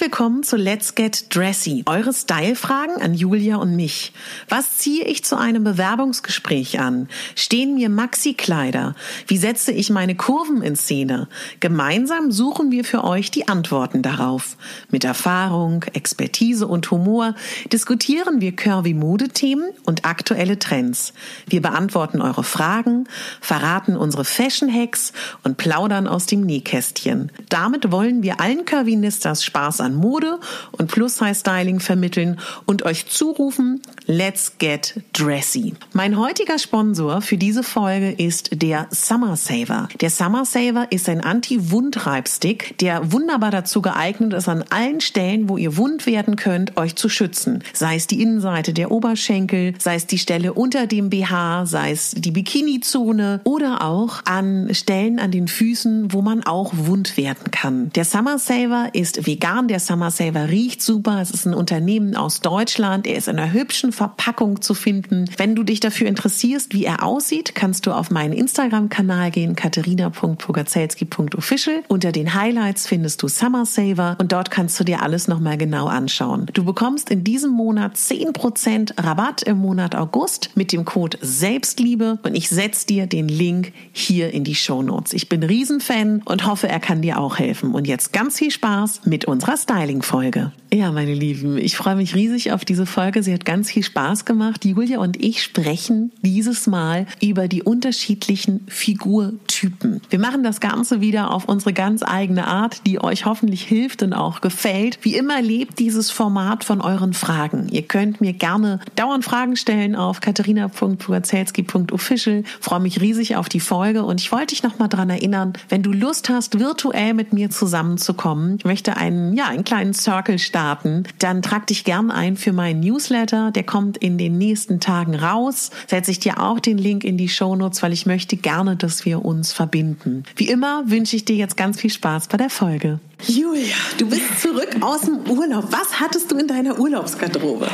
Willkommen zu Let's Get Dressy. Eure Style-Fragen an Julia und mich. Was ziehe ich zu einem Bewerbungsgespräch an? Stehen mir Maxi-Kleider? Wie setze ich meine Kurven in Szene? Gemeinsam suchen wir für euch die Antworten darauf. Mit Erfahrung, Expertise und Humor diskutieren wir curvy Modethemen und aktuelle Trends. Wir beantworten eure Fragen, verraten unsere Fashion-Hacks und plaudern aus dem Nähkästchen. Damit wollen wir allen Curvinistas Spaß Spaß an Mode und Plus-Size-Styling vermitteln und euch zurufen, let's get dressy. Mein heutiger Sponsor für diese Folge ist der Summer Saver. Der Summer Saver ist ein Anti-Wundreibstick, der wunderbar dazu geeignet ist, an allen Stellen, wo ihr wund werden könnt, euch zu schützen. Sei es die Innenseite der Oberschenkel, sei es die Stelle unter dem BH, sei es die Bikini-Zone oder auch an Stellen an den Füßen, wo man auch wund werden kann. Der Summer Saver ist vegan vegan. Der Summer Saver riecht super. Es ist ein Unternehmen aus Deutschland. Er ist in einer hübschen Verpackung zu finden. Wenn du dich dafür interessierst, wie er aussieht, kannst du auf meinen Instagram-Kanal gehen, katharina.pogacelski.official. Unter den Highlights findest du Summer Saver und dort kannst du dir alles nochmal genau anschauen. Du bekommst in diesem Monat 10% Rabatt im Monat August mit dem Code Selbstliebe und ich setze dir den Link hier in die Show Notes. Ich bin Riesenfan und hoffe, er kann dir auch helfen. Und jetzt ganz viel Spaß mit uns unserer Styling-Folge. Ja, meine Lieben, ich freue mich riesig auf diese Folge. Sie hat ganz viel Spaß gemacht. Julia und ich sprechen dieses Mal über die unterschiedlichen Figurtypen. Wir machen das Ganze wieder auf unsere ganz eigene Art, die euch hoffentlich hilft und auch gefällt. Wie immer lebt dieses Format von euren Fragen. Ihr könnt mir gerne dauernd Fragen stellen auf katharina.pugazelski.official. Freue mich riesig auf die Folge und ich wollte dich noch mal daran erinnern, wenn du Lust hast, virtuell mit mir zusammenzukommen, ich möchte einen ja, einen kleinen Circle starten, dann trag dich gern ein für meinen Newsletter. Der kommt in den nächsten Tagen raus. Setze ich dir auch den Link in die Show Notes, weil ich möchte gerne, dass wir uns verbinden. Wie immer wünsche ich dir jetzt ganz viel Spaß bei der Folge. Julia, du bist zurück aus dem Urlaub. Was hattest du in deiner Urlaubsgarderobe?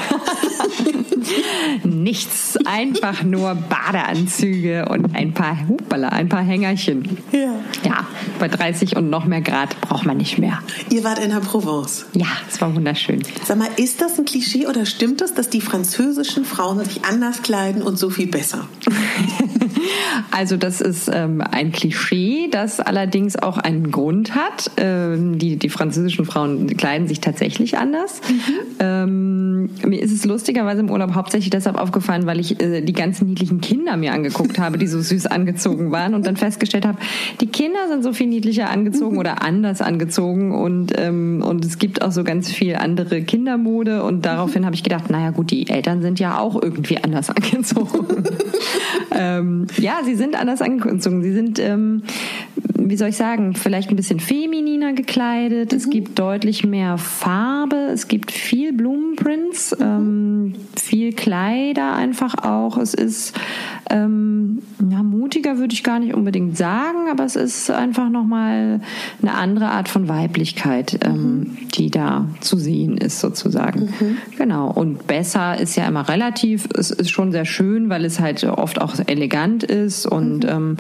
Nichts, einfach nur Badeanzüge und ein paar Hupala, ein paar Hängerchen. Ja. Ja, bei 30 und noch mehr Grad braucht man nicht mehr. Ihr wart in der Provence. Ja, es war wunderschön. Sag mal, ist das ein Klischee oder stimmt es, dass die französischen Frauen sich anders kleiden und so viel besser? also das ist ähm, ein Klischee, das allerdings auch einen Grund hat. Ähm, die, die französischen Frauen kleiden sich tatsächlich anders. Mhm. Ähm, mir ist es lustigerweise im Urlaub hauptsächlich deshalb aufgefallen, weil ich äh, die ganzen niedlichen Kinder mir angeguckt habe, die so süß angezogen waren und dann festgestellt habe, die Kinder sind so viel niedlicher angezogen mhm. oder anders angezogen und, ähm, und es gibt auch so ganz viel andere Kindermode und daraufhin habe ich gedacht, naja gut, die Eltern sind ja auch irgendwie anders angezogen. ähm, ja, sie sind anders angezogen. Sie sind, ähm, wie soll ich sagen, vielleicht ein bisschen femininer gekleidet. Mhm. Es gibt deutlich mehr Farbe. Es gibt viel Blumenprints. Ähm, ähm, viel Kleider einfach auch. Es ist ähm, ja, mutiger würde ich gar nicht unbedingt sagen, aber es ist einfach nochmal eine andere Art von Weiblichkeit, ähm, mhm. die da zu sehen ist sozusagen. Mhm. Genau. Und besser ist ja immer relativ. Es ist schon sehr schön, weil es halt oft auch elegant ist und mhm. ähm,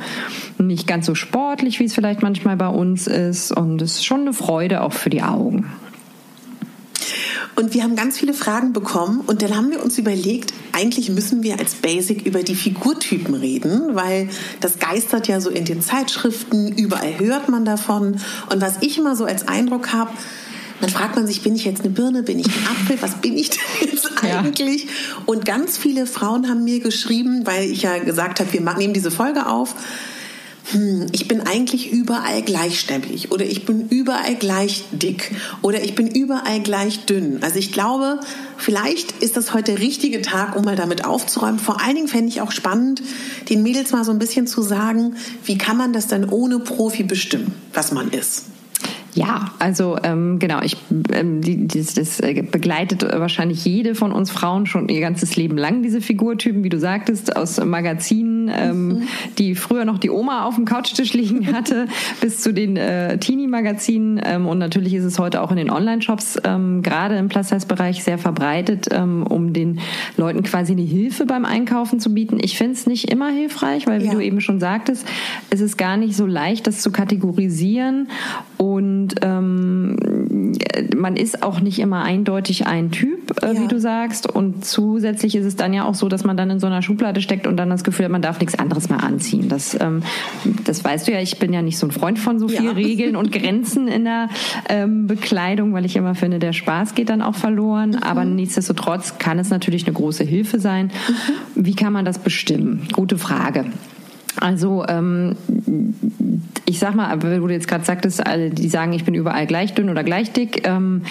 nicht ganz so sportlich, wie es vielleicht manchmal bei uns ist. Und es ist schon eine Freude auch für die Augen. Und wir haben ganz viele Fragen bekommen und dann haben wir uns überlegt, eigentlich müssen wir als Basic über die Figurtypen reden, weil das geistert ja so in den Zeitschriften, überall hört man davon. Und was ich immer so als Eindruck habe, dann fragt man sich, bin ich jetzt eine Birne, bin ich ein Apfel, was bin ich denn jetzt eigentlich? Ja. Und ganz viele Frauen haben mir geschrieben, weil ich ja gesagt habe, wir nehmen diese Folge auf, hm, ich bin eigentlich überall gleichstämmig oder ich bin überall gleich dick oder ich bin überall gleich dünn. Also ich glaube, vielleicht ist das heute der richtige Tag, um mal damit aufzuräumen. Vor allen Dingen fände ich auch spannend, den Mädels mal so ein bisschen zu sagen, wie kann man das denn ohne Profi bestimmen, was man ist. Ja, also ähm, genau, ich ähm, die, das, das äh, begleitet wahrscheinlich jede von uns Frauen schon ihr ganzes Leben lang, diese Figurtypen, wie du sagtest, aus Magazinen, ähm, mhm. die früher noch die Oma auf dem Couchtisch liegen hatte, bis zu den äh, Teenie-Magazinen. Ähm, und natürlich ist es heute auch in den Online-Shops, ähm, gerade im Plus-Size-Bereich, sehr verbreitet, ähm, um den Leuten quasi eine Hilfe beim Einkaufen zu bieten. Ich finde es nicht immer hilfreich, weil wie ja. du eben schon sagtest, es ist gar nicht so leicht, das zu kategorisieren und und ähm, man ist auch nicht immer eindeutig ein Typ, äh, ja. wie du sagst. Und zusätzlich ist es dann ja auch so, dass man dann in so einer Schublade steckt und dann das Gefühl hat, man darf nichts anderes mehr anziehen. Das, ähm, das weißt du ja, ich bin ja nicht so ein Freund von so viel ja. Regeln und Grenzen in der ähm, Bekleidung, weil ich immer finde, der Spaß geht dann auch verloren. Mhm. Aber nichtsdestotrotz kann es natürlich eine große Hilfe sein. Mhm. Wie kann man das bestimmen? Gute Frage. Also ähm, ich sag mal, wo du jetzt gerade sagtest, alle, die sagen, ich bin überall gleich dünn oder gleich dick, ähm,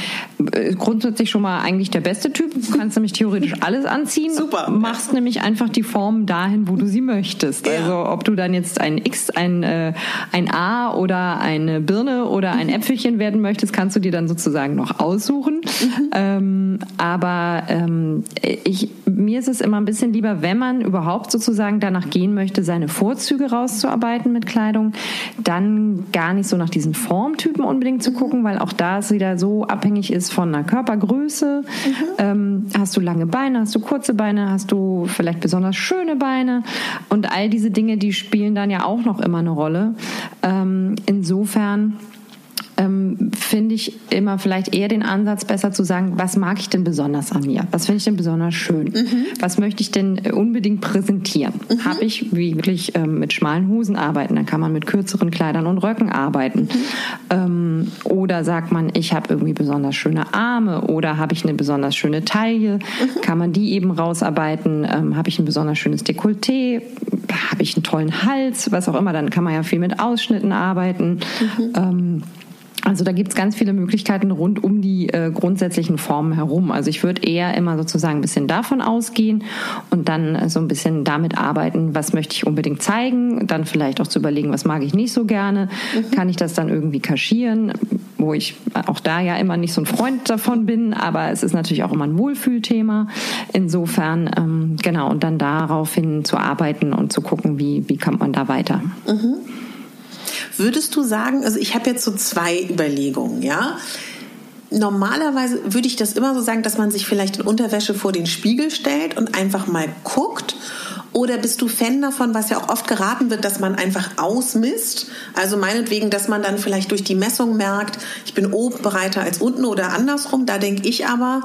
grundsätzlich schon mal eigentlich der beste Typ. Du kannst nämlich theoretisch alles anziehen. Super. Machst nämlich einfach die Form dahin, wo du sie möchtest. Ja. Also ob du dann jetzt ein X, ein, äh, ein A oder eine Birne oder ein Äpfelchen werden möchtest, kannst du dir dann sozusagen noch aussuchen. Mhm. Ähm, aber ähm, ich, mir ist es immer ein bisschen lieber, wenn man überhaupt sozusagen danach gehen möchte, seine Vorzüge rauszuarbeiten mit Kleidung, dann gar nicht so nach diesen Formtypen unbedingt zu gucken, weil auch da es wieder so abhängig ist von einer Körpergröße. Mhm. Ähm, hast du lange Beine, hast du kurze Beine, hast du vielleicht besonders schöne Beine und all diese Dinge, die spielen dann ja auch noch immer eine Rolle. Ähm, insofern ähm, finde ich immer vielleicht eher den Ansatz besser zu sagen, was mag ich denn besonders an mir? Was finde ich denn besonders schön? Mhm. Was möchte ich denn äh, unbedingt präsentieren? Mhm. Habe ich wie wirklich ähm, mit schmalen Hosen arbeiten? Dann kann man mit kürzeren Kleidern und Röcken arbeiten. Mhm. Ähm, oder sagt man, ich habe irgendwie besonders schöne Arme oder habe ich eine besonders schöne Taille? Mhm. Kann man die eben rausarbeiten? Ähm, habe ich ein besonders schönes Dekolleté? Habe ich einen tollen Hals? Was auch immer. Dann kann man ja viel mit Ausschnitten arbeiten. Mhm. Ähm, also da gibt's ganz viele Möglichkeiten rund um die äh, grundsätzlichen Formen herum. Also ich würde eher immer sozusagen ein bisschen davon ausgehen und dann äh, so ein bisschen damit arbeiten, was möchte ich unbedingt zeigen, dann vielleicht auch zu überlegen, was mag ich nicht so gerne, mhm. kann ich das dann irgendwie kaschieren, wo ich auch da ja immer nicht so ein Freund davon bin, aber es ist natürlich auch immer ein Wohlfühlthema. Insofern, ähm, genau, und dann daraufhin zu arbeiten und zu gucken, wie, wie kommt man da weiter. Mhm. Würdest du sagen, also ich habe jetzt so zwei Überlegungen, ja? Normalerweise würde ich das immer so sagen, dass man sich vielleicht in Unterwäsche vor den Spiegel stellt und einfach mal guckt oder bist du Fan davon, was ja auch oft geraten wird, dass man einfach ausmisst? Also meinetwegen, dass man dann vielleicht durch die Messung merkt, ich bin oben breiter als unten oder andersrum. Da denke ich aber,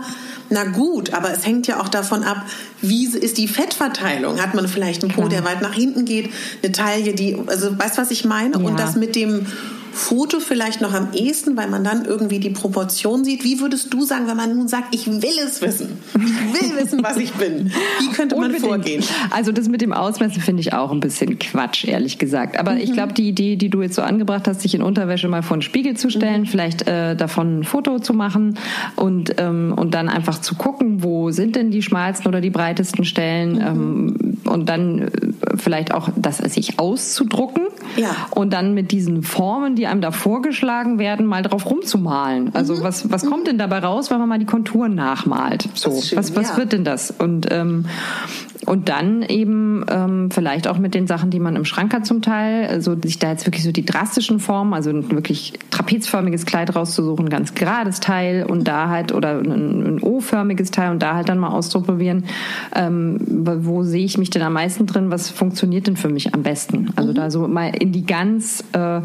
na gut, aber es hängt ja auch davon ab, wie ist die Fettverteilung? Hat man vielleicht einen Po, der weit nach hinten geht, eine Taille, die, also weißt du, was ich meine? Ja. Und das mit dem Foto vielleicht noch am ehesten, weil man dann irgendwie die Proportion sieht. Wie würdest du sagen, wenn man nun sagt, ich will es wissen, ich will wissen, was ich bin? Wie könnte man Unbedingt. vorgehen? Also das mit dem Ausmessen finde ich auch ein bisschen Quatsch, ehrlich gesagt. Aber mhm. ich glaube, die Idee, die du jetzt so angebracht hast, sich in Unterwäsche mal vor den Spiegel zu stellen, mhm. vielleicht äh, davon ein Foto zu machen und, ähm, und dann einfach zu gucken, wo sind denn die schmalsten oder die breitesten Stellen mhm. ähm, und dann äh, vielleicht auch das sich auszudrucken ja. und dann mit diesen Formen, die einem da vorgeschlagen werden, mal drauf rumzumalen. Also mhm. was, was kommt denn dabei raus, wenn man mal die Konturen nachmalt? So, schön, was, was ja. wird denn das? Und ähm, und dann eben ähm, vielleicht auch mit den Sachen, die man im Schrank hat zum Teil, also sich da jetzt wirklich so die drastischen Formen, also ein wirklich trapezförmiges Kleid rauszusuchen, ein ganz gerades Teil und da halt, oder ein, ein O-förmiges Teil und da halt dann mal auszuprobieren, ähm, wo sehe ich mich denn am meisten drin, was funktioniert denn für mich am besten? Also mhm. da so mal in die ganz äh,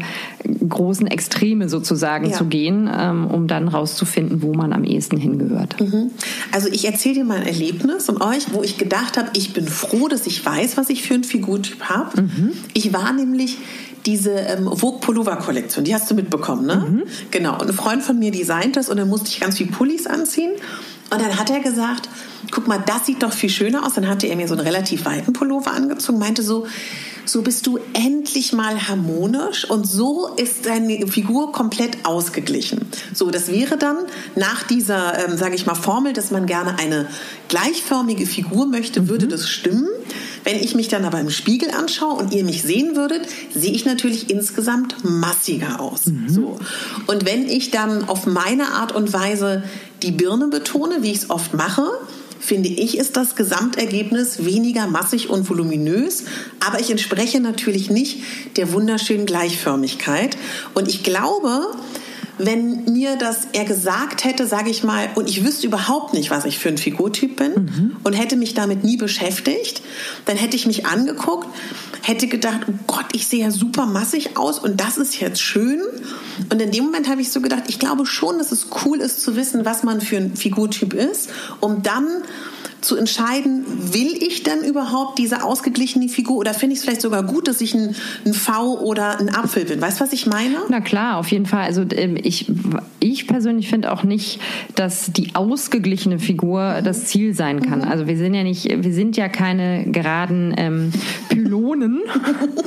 großen Extreme sozusagen ja. zu gehen, ähm, um dann rauszufinden, wo man am ehesten hingehört. Mhm. Also ich erzähle dir mal ein Erlebnis und euch, wo ich gedacht habe, ich bin froh, dass ich weiß, was ich für einen Figurtyp habe. Mhm. Ich war nämlich diese ähm, Vogue Pullover Kollektion, die hast du mitbekommen, ne? Mhm. Genau. Und ein Freund von mir designt das und dann musste ich ganz viel Pullis anziehen. Und dann hat er gesagt, guck mal, das sieht doch viel schöner aus. Dann hatte er mir so einen relativ weiten Pullover angezogen, meinte so, so bist du endlich mal harmonisch und so ist deine Figur komplett ausgeglichen. So, das wäre dann nach dieser, ähm, sage ich mal, Formel, dass man gerne eine gleichförmige Figur möchte, mhm. würde das stimmen. Wenn ich mich dann aber im Spiegel anschaue und ihr mich sehen würdet, sehe ich natürlich insgesamt massiger aus. Mhm. So. Und wenn ich dann auf meine Art und Weise die Birne betone, wie ich es oft mache, finde ich, ist das Gesamtergebnis weniger massig und voluminös, aber ich entspreche natürlich nicht der wunderschönen Gleichförmigkeit. Und ich glaube, wenn mir das er gesagt hätte, sage ich mal, und ich wüsste überhaupt nicht, was ich für ein Figurtyp bin mhm. und hätte mich damit nie beschäftigt, dann hätte ich mich angeguckt, hätte gedacht, oh Gott, ich sehe ja super massig aus und das ist jetzt schön. Und in dem Moment habe ich so gedacht, ich glaube schon, dass es cool ist zu wissen, was man für ein Figurtyp ist, um dann zu entscheiden, will ich denn überhaupt diese ausgeglichene Figur oder finde ich es vielleicht sogar gut, dass ich ein, ein, V oder ein Apfel bin? Weißt du, was ich meine? Na klar, auf jeden Fall. Also ähm, ich, ich persönlich finde auch nicht, dass die ausgeglichene Figur das Ziel sein kann. Mhm. Also wir sind ja nicht, wir sind ja keine geraden ähm, Pylonen,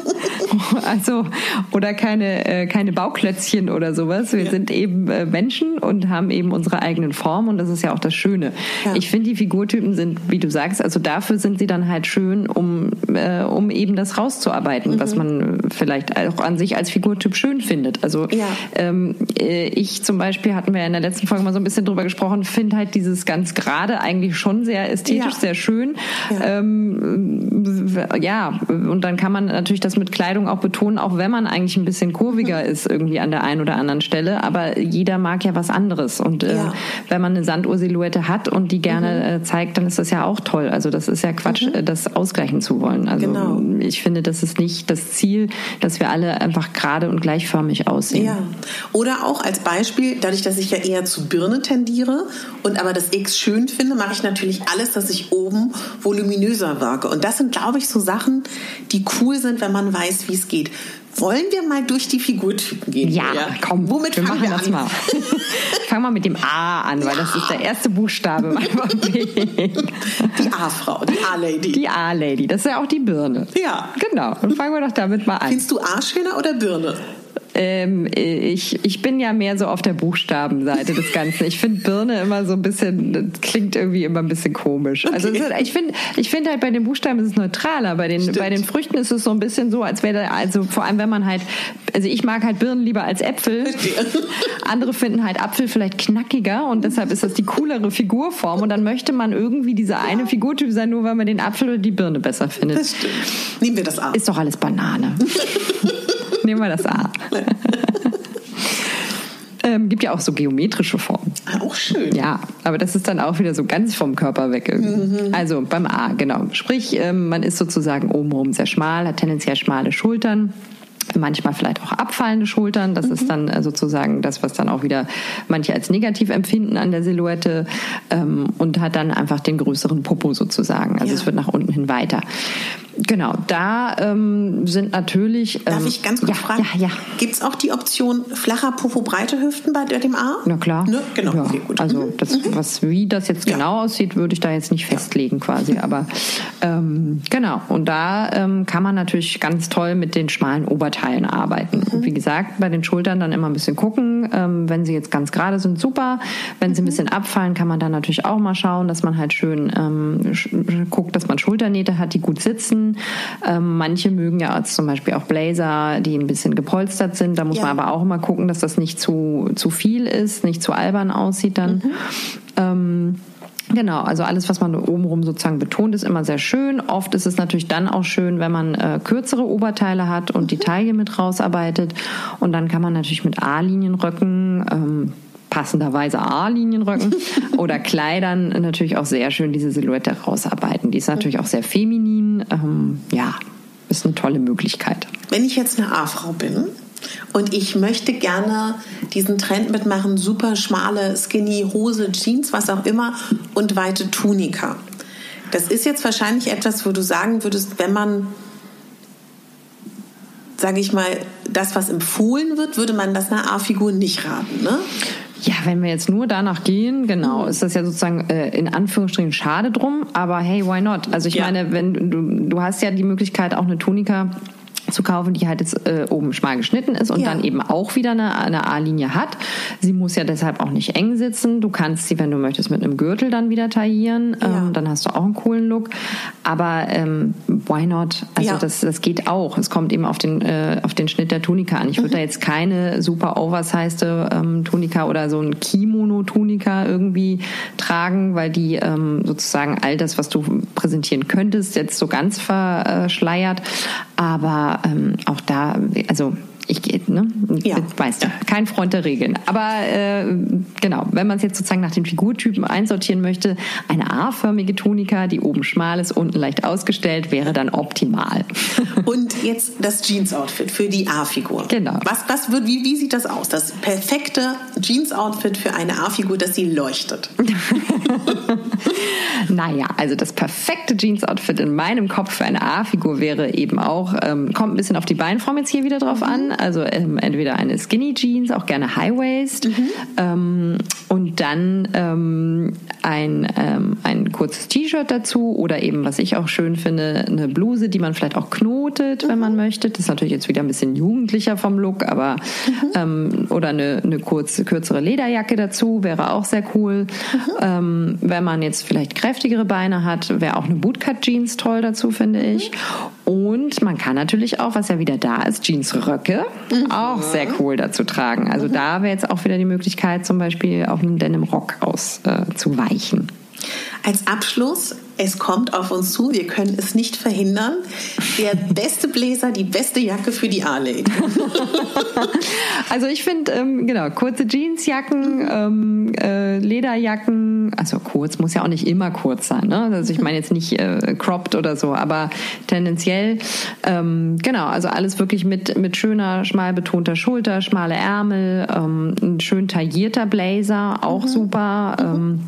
also oder keine äh, keine Bauklötzchen oder sowas. Wir ja. sind eben äh, Menschen und haben eben unsere eigenen Formen und das ist ja auch das Schöne. Ja. Ich finde die Figurtypen sind sind, wie du sagst, also dafür sind sie dann halt schön, um, äh, um eben das rauszuarbeiten, mhm. was man vielleicht auch an sich als Figurtyp schön findet. Also ja. ähm, äh, ich zum Beispiel, hatten wir in der letzten Folge mal so ein bisschen drüber gesprochen, finde halt dieses ganz gerade eigentlich schon sehr ästhetisch, ja. sehr schön. Ja. Ähm, ja, und dann kann man natürlich das mit Kleidung auch betonen, auch wenn man eigentlich ein bisschen kurviger mhm. ist irgendwie an der einen oder anderen Stelle. Aber jeder mag ja was anderes. Und äh, wenn man eine Sanduhr-Silhouette hat und die gerne mhm. äh, zeigt, dann ist das ja auch toll. Also das ist ja Quatsch, mhm. das ausgleichen zu wollen. Also genau. ich finde, das ist nicht das Ziel, dass wir alle einfach gerade und gleichförmig aussehen. Ja. Oder auch als Beispiel, dadurch, dass ich ja eher zu Birne tendiere und aber das X schön finde, mache ich natürlich alles, dass ich oben voluminöser wirke. Und das sind, glaube ich, so Sachen, die cool sind, wenn man weiß, wie es geht. Wollen wir mal durch die Figurtypen gehen? Ja, ja. komm. Womit wir fangen wir das an? mal. Fang mal mit dem A an, weil ja. das ist der erste Buchstabe Die A-Frau, die A-Lady. Die A-Lady, das ist ja auch die Birne. Ja. Genau, und fangen wir doch damit mal an. Findest du A schöner oder Birne? Ähm, ich, ich bin ja mehr so auf der Buchstabenseite des Ganzen. Ich finde Birne immer so ein bisschen, klingt irgendwie immer ein bisschen komisch. Also okay. Also ich finde ich finde halt bei den Buchstaben ist es neutraler. Bei den, bei den Früchten ist es so ein bisschen so, als wäre, also vor allem wenn man halt, also ich mag halt Birnen lieber als Äpfel. Andere finden halt Apfel vielleicht knackiger und deshalb ist das die coolere Figurform und dann möchte man irgendwie dieser eine Figurtyp sein, nur weil man den Apfel oder die Birne besser findet. Das stimmt. Nehmen wir das an. Ist doch alles Banane. Nehmen wir das A. ähm, gibt ja auch so geometrische Formen. Ah, auch schön. Ja, aber das ist dann auch wieder so ganz vom Körper weg. Mhm. Also beim A, genau. Sprich, ähm, man ist sozusagen obenrum sehr schmal, hat tendenziell schmale Schultern manchmal vielleicht auch abfallende Schultern. Das mhm. ist dann äh, sozusagen das, was dann auch wieder manche als negativ empfinden an der Silhouette ähm, und hat dann einfach den größeren Popo sozusagen. Also ja. es wird nach unten hin weiter. Genau, da ähm, sind natürlich. Ähm, Darf ich ganz kurz ja, fragen? Ja, ja. Gibt es auch die Option flacher Popo, breite Hüften bei dem A? Na klar. Ne? Genau, ja. okay, gut. Also, mhm. das, mhm. was, wie das jetzt genau aussieht, würde ich da jetzt nicht festlegen quasi. Aber ähm, genau, und da ähm, kann man natürlich ganz toll mit den schmalen Oberteilen arbeiten. Mhm. Wie gesagt, bei den Schultern dann immer ein bisschen gucken. Ähm, wenn sie jetzt ganz gerade sind, super. Wenn sie ein mhm. bisschen abfallen, kann man dann natürlich auch mal schauen, dass man halt schön ähm, guckt, dass man Schulternähte hat, die gut sitzen Jean. Ähm, manche mögen ja zum Beispiel auch Blazer, die ein bisschen gepolstert sind. Da muss ja. man aber auch immer gucken, dass das nicht zu, zu viel ist, nicht zu albern aussieht dann. Mhm. Ähm, Genau, also alles, was man obenrum sozusagen betont, ist immer sehr schön. Oft ist es natürlich dann auch schön, wenn man äh, kürzere Oberteile hat und die mhm. Taille mit rausarbeitet. Und dann kann man natürlich mit A-Linienröcken, ähm, passenderweise A-Linienröcken oder Kleidern natürlich auch sehr schön diese Silhouette rausarbeiten. Die ist natürlich auch sehr feminin. Ähm, ja, ist eine tolle Möglichkeit. Wenn ich jetzt eine A-Frau bin, und ich möchte gerne diesen Trend mitmachen, super schmale, skinny Hose, Jeans, was auch immer und weite Tunika. Das ist jetzt wahrscheinlich etwas, wo du sagen würdest, wenn man, sage ich mal, das, was empfohlen wird, würde man das einer A-Figur nicht raten, ne? Ja, wenn wir jetzt nur danach gehen, genau, mhm. ist das ja sozusagen äh, in Anführungsstrichen schade drum, aber hey, why not? Also ich ja. meine, wenn du, du hast ja die Möglichkeit, auch eine Tunika zu kaufen, die halt jetzt äh, oben schmal geschnitten ist und ja. dann eben auch wieder eine, eine A-Linie hat. Sie muss ja deshalb auch nicht eng sitzen. Du kannst sie, wenn du möchtest, mit einem Gürtel dann wieder taillieren. Ja. Ähm, dann hast du auch einen coolen Look. Aber ähm, why not? Also ja. das, das geht auch. Es kommt eben auf den, äh, auf den Schnitt der Tunika an. Ich würde mhm. da jetzt keine super oversized ähm, Tunika oder so ein Kimono-Tunika irgendwie tragen, weil die ähm, sozusagen all das, was du präsentieren könntest, jetzt so ganz verschleiert. Aber ähm, auch da, also ich gehe, ne? Ja. Weißt du, kein Freund der Regeln. Aber äh, genau, wenn man es jetzt sozusagen nach den Figurtypen einsortieren möchte, eine A-förmige Tunika, die oben schmal ist, unten leicht ausgestellt, wäre dann optimal. Und jetzt das Jeans-Outfit für die A-Figur. Genau. Was, was wird, wie, wie sieht das aus? Das perfekte Jeans-Outfit für eine A-Figur, dass sie leuchtet. naja, also das perfekte Jeans-Outfit in meinem Kopf für eine A-Figur wäre eben auch, ähm, kommt ein bisschen auf die Beinform jetzt hier wieder drauf an also ähm, entweder eine Skinny Jeans, auch gerne High Waist mhm. ähm, und dann ähm, ein, ähm, ein kurzes T-Shirt dazu oder eben, was ich auch schön finde, eine Bluse, die man vielleicht auch knotet, mhm. wenn man möchte. Das ist natürlich jetzt wieder ein bisschen jugendlicher vom Look, aber mhm. Ähm, oder eine, eine kurze, kürzere Lederjacke dazu wäre auch sehr cool. Mhm. Ähm, wenn man jetzt vielleicht kräftigere Beine hat, wäre auch eine Bootcut Jeans toll dazu, finde ich. Und man kann natürlich auch, was ja wieder da ist, Jeansröcke mhm. auch sehr cool dazu tragen. Also mhm. da wäre jetzt auch wieder die Möglichkeit, zum Beispiel auf einem Denim Rock auszuweichen. Äh, Als Abschluss es kommt auf uns zu, wir können es nicht verhindern. Der beste Bläser, die beste Jacke für die A-Lady. also ich finde, ähm, genau, kurze Jeansjacken, ähm, äh, Lederjacken, also kurz, muss ja auch nicht immer kurz sein. Ne? Also ich meine jetzt nicht äh, cropped oder so, aber tendenziell, ähm, genau, also alles wirklich mit, mit schöner, schmal betonter Schulter, schmale Ärmel, ähm, ein schön taillierter Blazer, auch mhm. super. Ähm,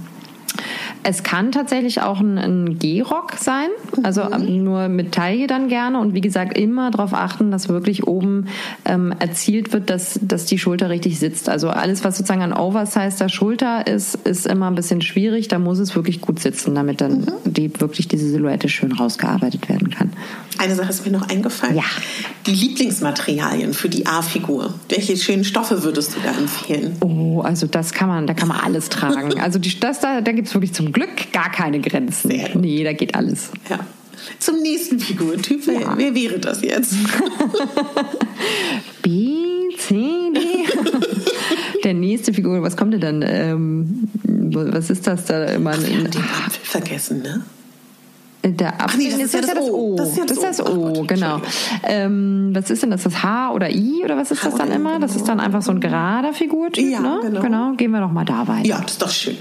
es kann tatsächlich auch ein, ein G-Rock sein, also mhm. nur mit Taille dann gerne und wie gesagt immer darauf achten, dass wirklich oben ähm, erzielt wird, dass, dass die Schulter richtig sitzt. Also alles, was sozusagen an oversizeder Schulter ist, ist immer ein bisschen schwierig. Da muss es wirklich gut sitzen, damit dann mhm. die, wirklich diese Silhouette schön rausgearbeitet werden kann. Eine Sache ist mir noch eingefallen. Ja. Die Lieblingsmaterialien für die A-Figur. Welche schönen Stoffe würdest du da empfehlen? Oh, also das kann man, da kann man alles tragen. Also die, das da, da gibt es wirklich zum Glück gar keine Grenzen. Nee, da geht alles. Ja. Zum nächsten Figurtyp. Ja. Wer, wer wäre das jetzt? B, C, D. Der nächste Figur, was kommt denn dann? Ähm, was ist das da immer? Ach, wir haben den Apfel vergessen, ne? Der Apfel, Ach nee, das, ist, ja das, das O. Das ist ja das, das, ist das O, Gott, genau. Ähm, was ist denn das? Das H oder I oder was ist H das dann immer? Das ist dann einfach so ein gerader Figurtyp, ja, ne? Genau. genau. Gehen wir doch mal da weiter. Ja, das ist doch schön.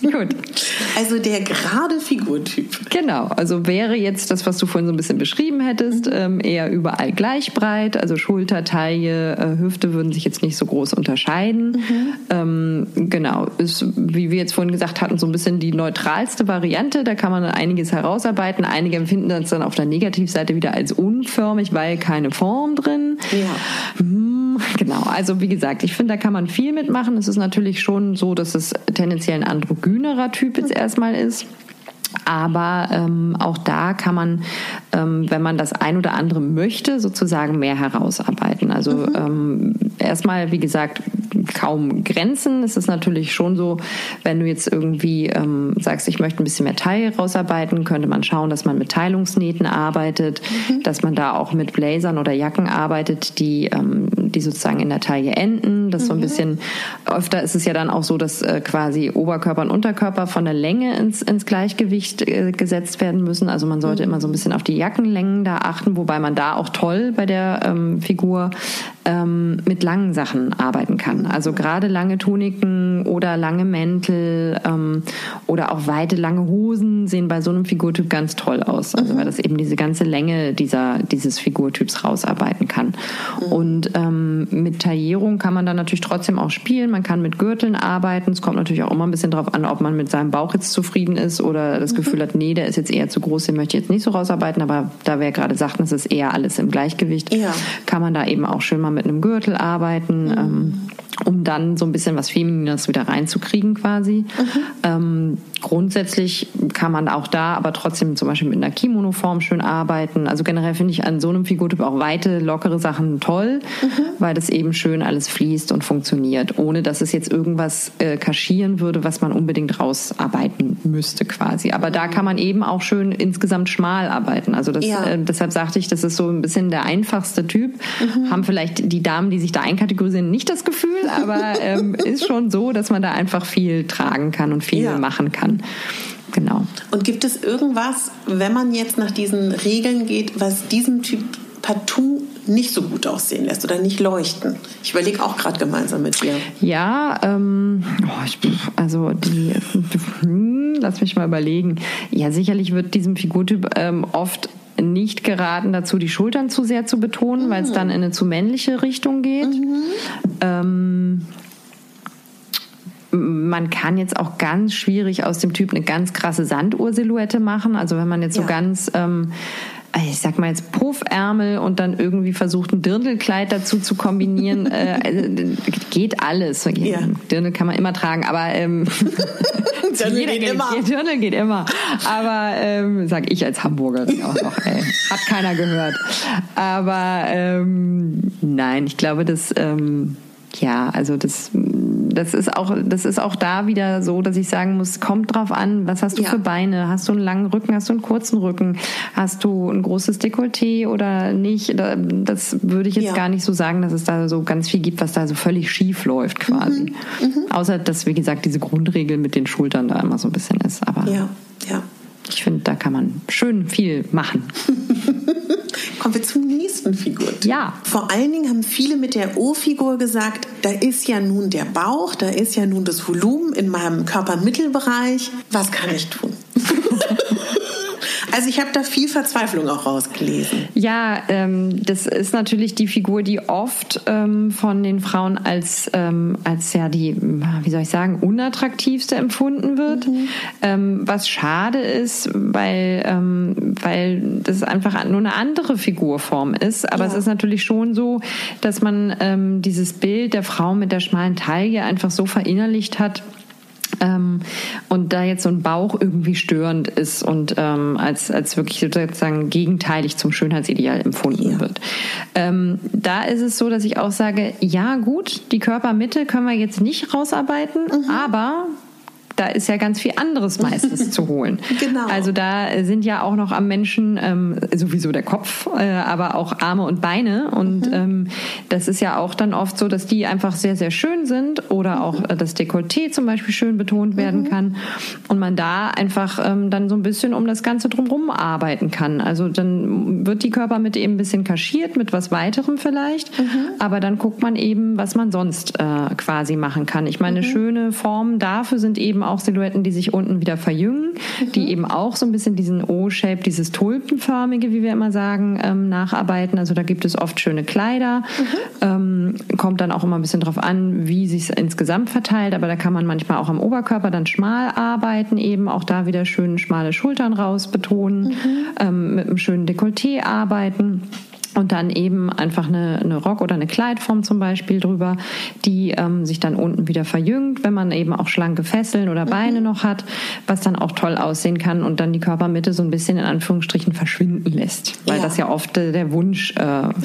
Gut. Also der gerade Figurtyp. Genau. Also wäre jetzt das, was du vorhin so ein bisschen beschrieben hättest, mhm. ähm, eher überall gleich breit. Also Schulter, Taille, äh, Hüfte würden sich jetzt nicht so groß unterscheiden. Mhm. Ähm, genau. Ist, wie wir jetzt vorhin gesagt hatten, so ein bisschen die neutralste Variante. Da kann man einiges herausarbeiten. Einige empfinden das dann auf der Negativseite wieder als unförmig, weil keine Form drin. Ja. Hm, genau. Also wie gesagt, ich finde, da kann man viel mitmachen. Es ist natürlich schon so, dass es tendenziell ein androgynerer Typ jetzt erstmal ist. Aber ähm, auch da kann man, ähm, wenn man das ein oder andere möchte, sozusagen mehr herausarbeiten. Also mhm. ähm, erstmal, wie gesagt, kaum Grenzen. Es ist natürlich schon so, wenn du jetzt irgendwie ähm, sagst, ich möchte ein bisschen mehr Teil rausarbeiten, könnte man schauen, dass man mit Teilungsnähten arbeitet, mhm. dass man da auch mit Blazern oder Jacken arbeitet, die, ähm, die sozusagen in der Taille enden. Das mhm. so ein mhm. bisschen, öfter ist es ja dann auch so, dass äh, quasi Oberkörper und Unterkörper von der Länge ins, ins Gleichgewicht äh, gesetzt werden müssen. Also man sollte mhm. immer so ein bisschen auf die Jackenlängen da achten, wobei man da auch toll bei der ähm, Figur ähm, mit langen Sachen arbeiten kann. Also gerade lange Tuniken oder lange Mäntel ähm, oder auch weite lange Hosen sehen bei so einem Figurtyp ganz toll aus. Also mhm. weil das eben diese ganze Länge dieser, dieses Figurtyps rausarbeiten kann. Mhm. Und ähm, mit Taillierung kann man dann natürlich trotzdem auch spielen. Man kann mit Gürteln arbeiten. Es kommt natürlich auch immer ein bisschen darauf an, ob man mit seinem Bauch jetzt zufrieden ist oder das mhm. Gefühl hat, nee, der ist jetzt eher zu groß, den möchte ich jetzt nicht so rausarbeiten. Aber da wir gerade sagten, es ist eher alles im Gleichgewicht, ja. kann man da eben auch schön mal mit einem Gürtel arbeiten. Mhm. Ähm, um dann so ein bisschen was Feminines wieder reinzukriegen quasi. Mhm. Ähm, grundsätzlich kann man auch da aber trotzdem zum Beispiel mit einer Kimono-Form schön arbeiten. Also generell finde ich an so einem Figurtyp auch weite, lockere Sachen toll, mhm. weil das eben schön alles fließt und funktioniert, ohne dass es jetzt irgendwas äh, kaschieren würde, was man unbedingt rausarbeiten müsste quasi. Aber mhm. da kann man eben auch schön insgesamt schmal arbeiten. Also das, ja. äh, deshalb sagte ich, das ist so ein bisschen der einfachste Typ. Mhm. Haben vielleicht die Damen, die sich da einkategorisieren, nicht das Gefühl, aber ähm, ist schon so, dass man da einfach viel tragen kann und viel ja. machen kann. Genau. Und gibt es irgendwas, wenn man jetzt nach diesen Regeln geht, was diesem Typ partout nicht so gut aussehen lässt oder nicht leuchten? Ich überlege auch gerade gemeinsam mit dir. Ja, ähm, oh, ich, also die, hm, lass mich mal überlegen. Ja, sicherlich wird diesem Figurtyp ähm, oft nicht geraten dazu, die Schultern zu sehr zu betonen, mhm. weil es dann in eine zu männliche Richtung geht. Mhm. Ähm, man kann jetzt auch ganz schwierig aus dem Typ eine ganz krasse Sanduhr-Silhouette machen. Also wenn man jetzt ja. so ganz ähm, ich sag mal jetzt Puffärmel und dann irgendwie versucht ein Dirndlkleid dazu zu kombinieren, äh, also, geht alles. Ja. Dirndl kann man immer tragen, aber ähm, Dirndl geht, geht immer. Dirndl geht immer. Aber ähm, sag ich als Hamburgerin auch noch, ey, hat keiner gehört. Aber ähm, nein, ich glaube, dass ähm, ja, also das, das ist auch, das ist auch da wieder so, dass ich sagen muss, kommt drauf an, was hast du ja. für Beine? Hast du einen langen Rücken? Hast du einen kurzen Rücken? Hast du ein großes Dekolleté oder nicht? Das würde ich jetzt ja. gar nicht so sagen, dass es da so ganz viel gibt, was da so völlig schief läuft quasi. Mhm. Mhm. Außer, dass, wie gesagt, diese Grundregel mit den Schultern da immer so ein bisschen ist. Aber ja, ja. Ich finde, da kann man schön viel machen. Kommen wir zum nächsten Figur. Ja. Vor allen Dingen haben viele mit der O-Figur gesagt, da ist ja nun der Bauch, da ist ja nun das Volumen in meinem Körpermittelbereich. Was kann ich tun? Also ich habe da viel Verzweiflung auch rausgelesen. Ja, ähm, das ist natürlich die Figur, die oft ähm, von den Frauen als, ähm, als ja die, wie soll ich sagen, unattraktivste empfunden wird. Mhm. Ähm, was schade ist, weil, ähm, weil das einfach nur eine andere Figurform ist. Aber ja. es ist natürlich schon so, dass man ähm, dieses Bild der Frau mit der schmalen Taille einfach so verinnerlicht hat, ähm, und da jetzt so ein Bauch irgendwie störend ist und ähm, als, als wirklich sozusagen gegenteilig zum Schönheitsideal empfunden ja. wird. Ähm, da ist es so, dass ich auch sage, ja gut, die Körpermitte können wir jetzt nicht rausarbeiten, mhm. aber da ist ja ganz viel anderes meistens zu holen. Genau. Also da sind ja auch noch am Menschen ähm, sowieso der Kopf, äh, aber auch Arme und Beine. Und mhm. ähm, das ist ja auch dann oft so, dass die einfach sehr, sehr schön sind oder mhm. auch äh, das Dekolleté zum Beispiel schön betont werden mhm. kann. Und man da einfach ähm, dann so ein bisschen um das Ganze drumherum arbeiten kann. Also dann wird die Körpermitte eben ein bisschen kaschiert mit was weiterem vielleicht. Mhm. Aber dann guckt man eben, was man sonst äh, quasi machen kann. Ich meine, mhm. schöne Formen dafür sind eben auch Silhouetten, die sich unten wieder verjüngen, mhm. die eben auch so ein bisschen diesen O-Shape, dieses tulpenförmige, wie wir immer sagen, ähm, nacharbeiten. Also da gibt es oft schöne Kleider. Mhm. Ähm, kommt dann auch immer ein bisschen drauf an, wie sich insgesamt verteilt. Aber da kann man manchmal auch am Oberkörper dann schmal arbeiten, eben auch da wieder schön schmale Schultern raus betonen, mhm. ähm, mit einem schönen Dekolleté arbeiten. Und dann eben einfach eine, eine Rock- oder eine Kleidform zum Beispiel drüber, die ähm, sich dann unten wieder verjüngt, wenn man eben auch schlanke Fesseln oder Beine mhm. noch hat, was dann auch toll aussehen kann und dann die Körpermitte so ein bisschen in Anführungsstrichen verschwinden lässt, weil ja. das ja oft äh, der Wunsch äh,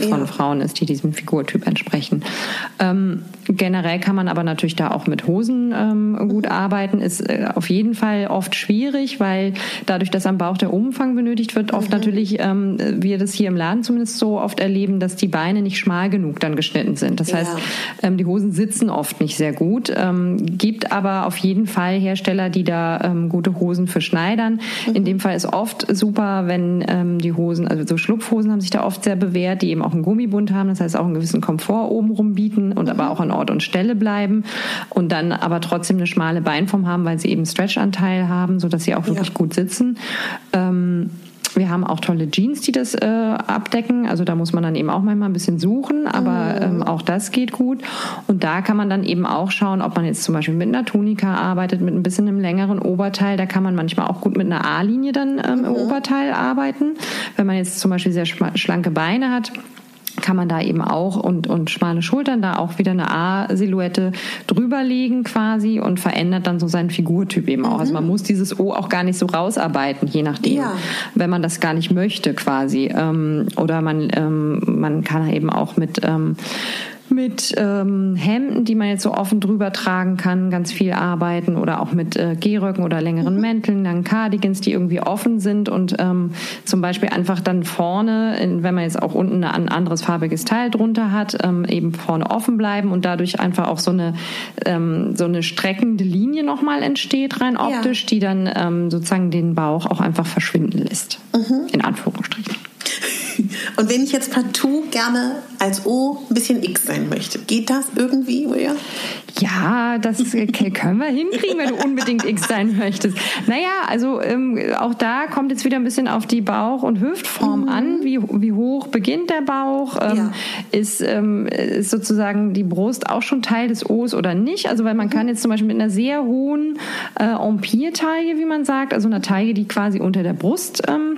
von ja. Frauen ist, die diesem Figurtyp entsprechen. Ähm, generell kann man aber natürlich da auch mit Hosen ähm, gut mhm. arbeiten, ist äh, auf jeden Fall oft schwierig, weil dadurch, dass am Bauch der Umfang benötigt wird, oft mhm. natürlich, ähm, wir das hier im Laden zumindest so oft erleben, dass die Beine nicht schmal genug dann geschnitten sind. Das ja. heißt, ähm, die Hosen sitzen oft nicht sehr gut. Ähm, gibt aber auf jeden Fall Hersteller, die da ähm, gute Hosen für schneidern. Mhm. In dem Fall ist oft super, wenn ähm, die Hosen, also so Schlupfhosen haben sich da oft sehr bewährt, die eben auch einen Gummibund haben, das heißt auch einen gewissen Komfort obenrum bieten und mhm. aber auch an Ort und Stelle bleiben und dann aber trotzdem eine schmale Beinform haben, weil sie eben Stretchanteil haben, so dass sie auch wirklich ja. gut sitzen. Ähm, wir haben auch tolle Jeans, die das äh, abdecken. Also da muss man dann eben auch manchmal ein bisschen suchen, aber mhm. ähm, auch das geht gut. Und da kann man dann eben auch schauen, ob man jetzt zum Beispiel mit einer Tunika arbeitet, mit ein bisschen einem längeren Oberteil. Da kann man manchmal auch gut mit einer A-Linie dann ähm, mhm. im Oberteil arbeiten. Wenn man jetzt zum Beispiel sehr schlanke Beine hat, kann man da eben auch und, und schmale Schultern da auch wieder eine A-Silhouette drüberlegen quasi und verändert dann so seinen Figurtyp eben auch. Also mhm. Also man muss dieses O auch gar nicht so rausarbeiten, je nachdem, ja. wenn man das gar nicht möchte quasi. Ähm, oder man, ähm, man kann eben auch mit ähm, mit ähm, Hemden, die man jetzt so offen drüber tragen kann, ganz viel arbeiten oder auch mit äh, Gehröcken oder längeren mhm. Mänteln, dann Cardigans, die irgendwie offen sind und ähm, zum Beispiel einfach dann vorne, wenn man jetzt auch unten ein anderes farbiges Teil drunter hat, ähm, eben vorne offen bleiben und dadurch einfach auch so eine ähm, so eine streckende Linie nochmal entsteht rein optisch, ja. die dann ähm, sozusagen den Bauch auch einfach verschwinden lässt, mhm. in Anführungsstrichen. Und wenn ich jetzt partout gerne als O ein bisschen X sein möchte, geht das irgendwie, Julia? Ja, das können wir hinkriegen, wenn du unbedingt X sein möchtest. Naja, also ähm, auch da kommt jetzt wieder ein bisschen auf die Bauch- und Hüftform mhm. an. Wie, wie hoch beginnt der Bauch? Ähm, ja. ist, ähm, ist sozusagen die Brust auch schon Teil des O's oder nicht? Also weil man mhm. kann jetzt zum Beispiel mit einer sehr hohen äh, Empire-Taille, wie man sagt, also einer Taille, die quasi unter der Brust ähm,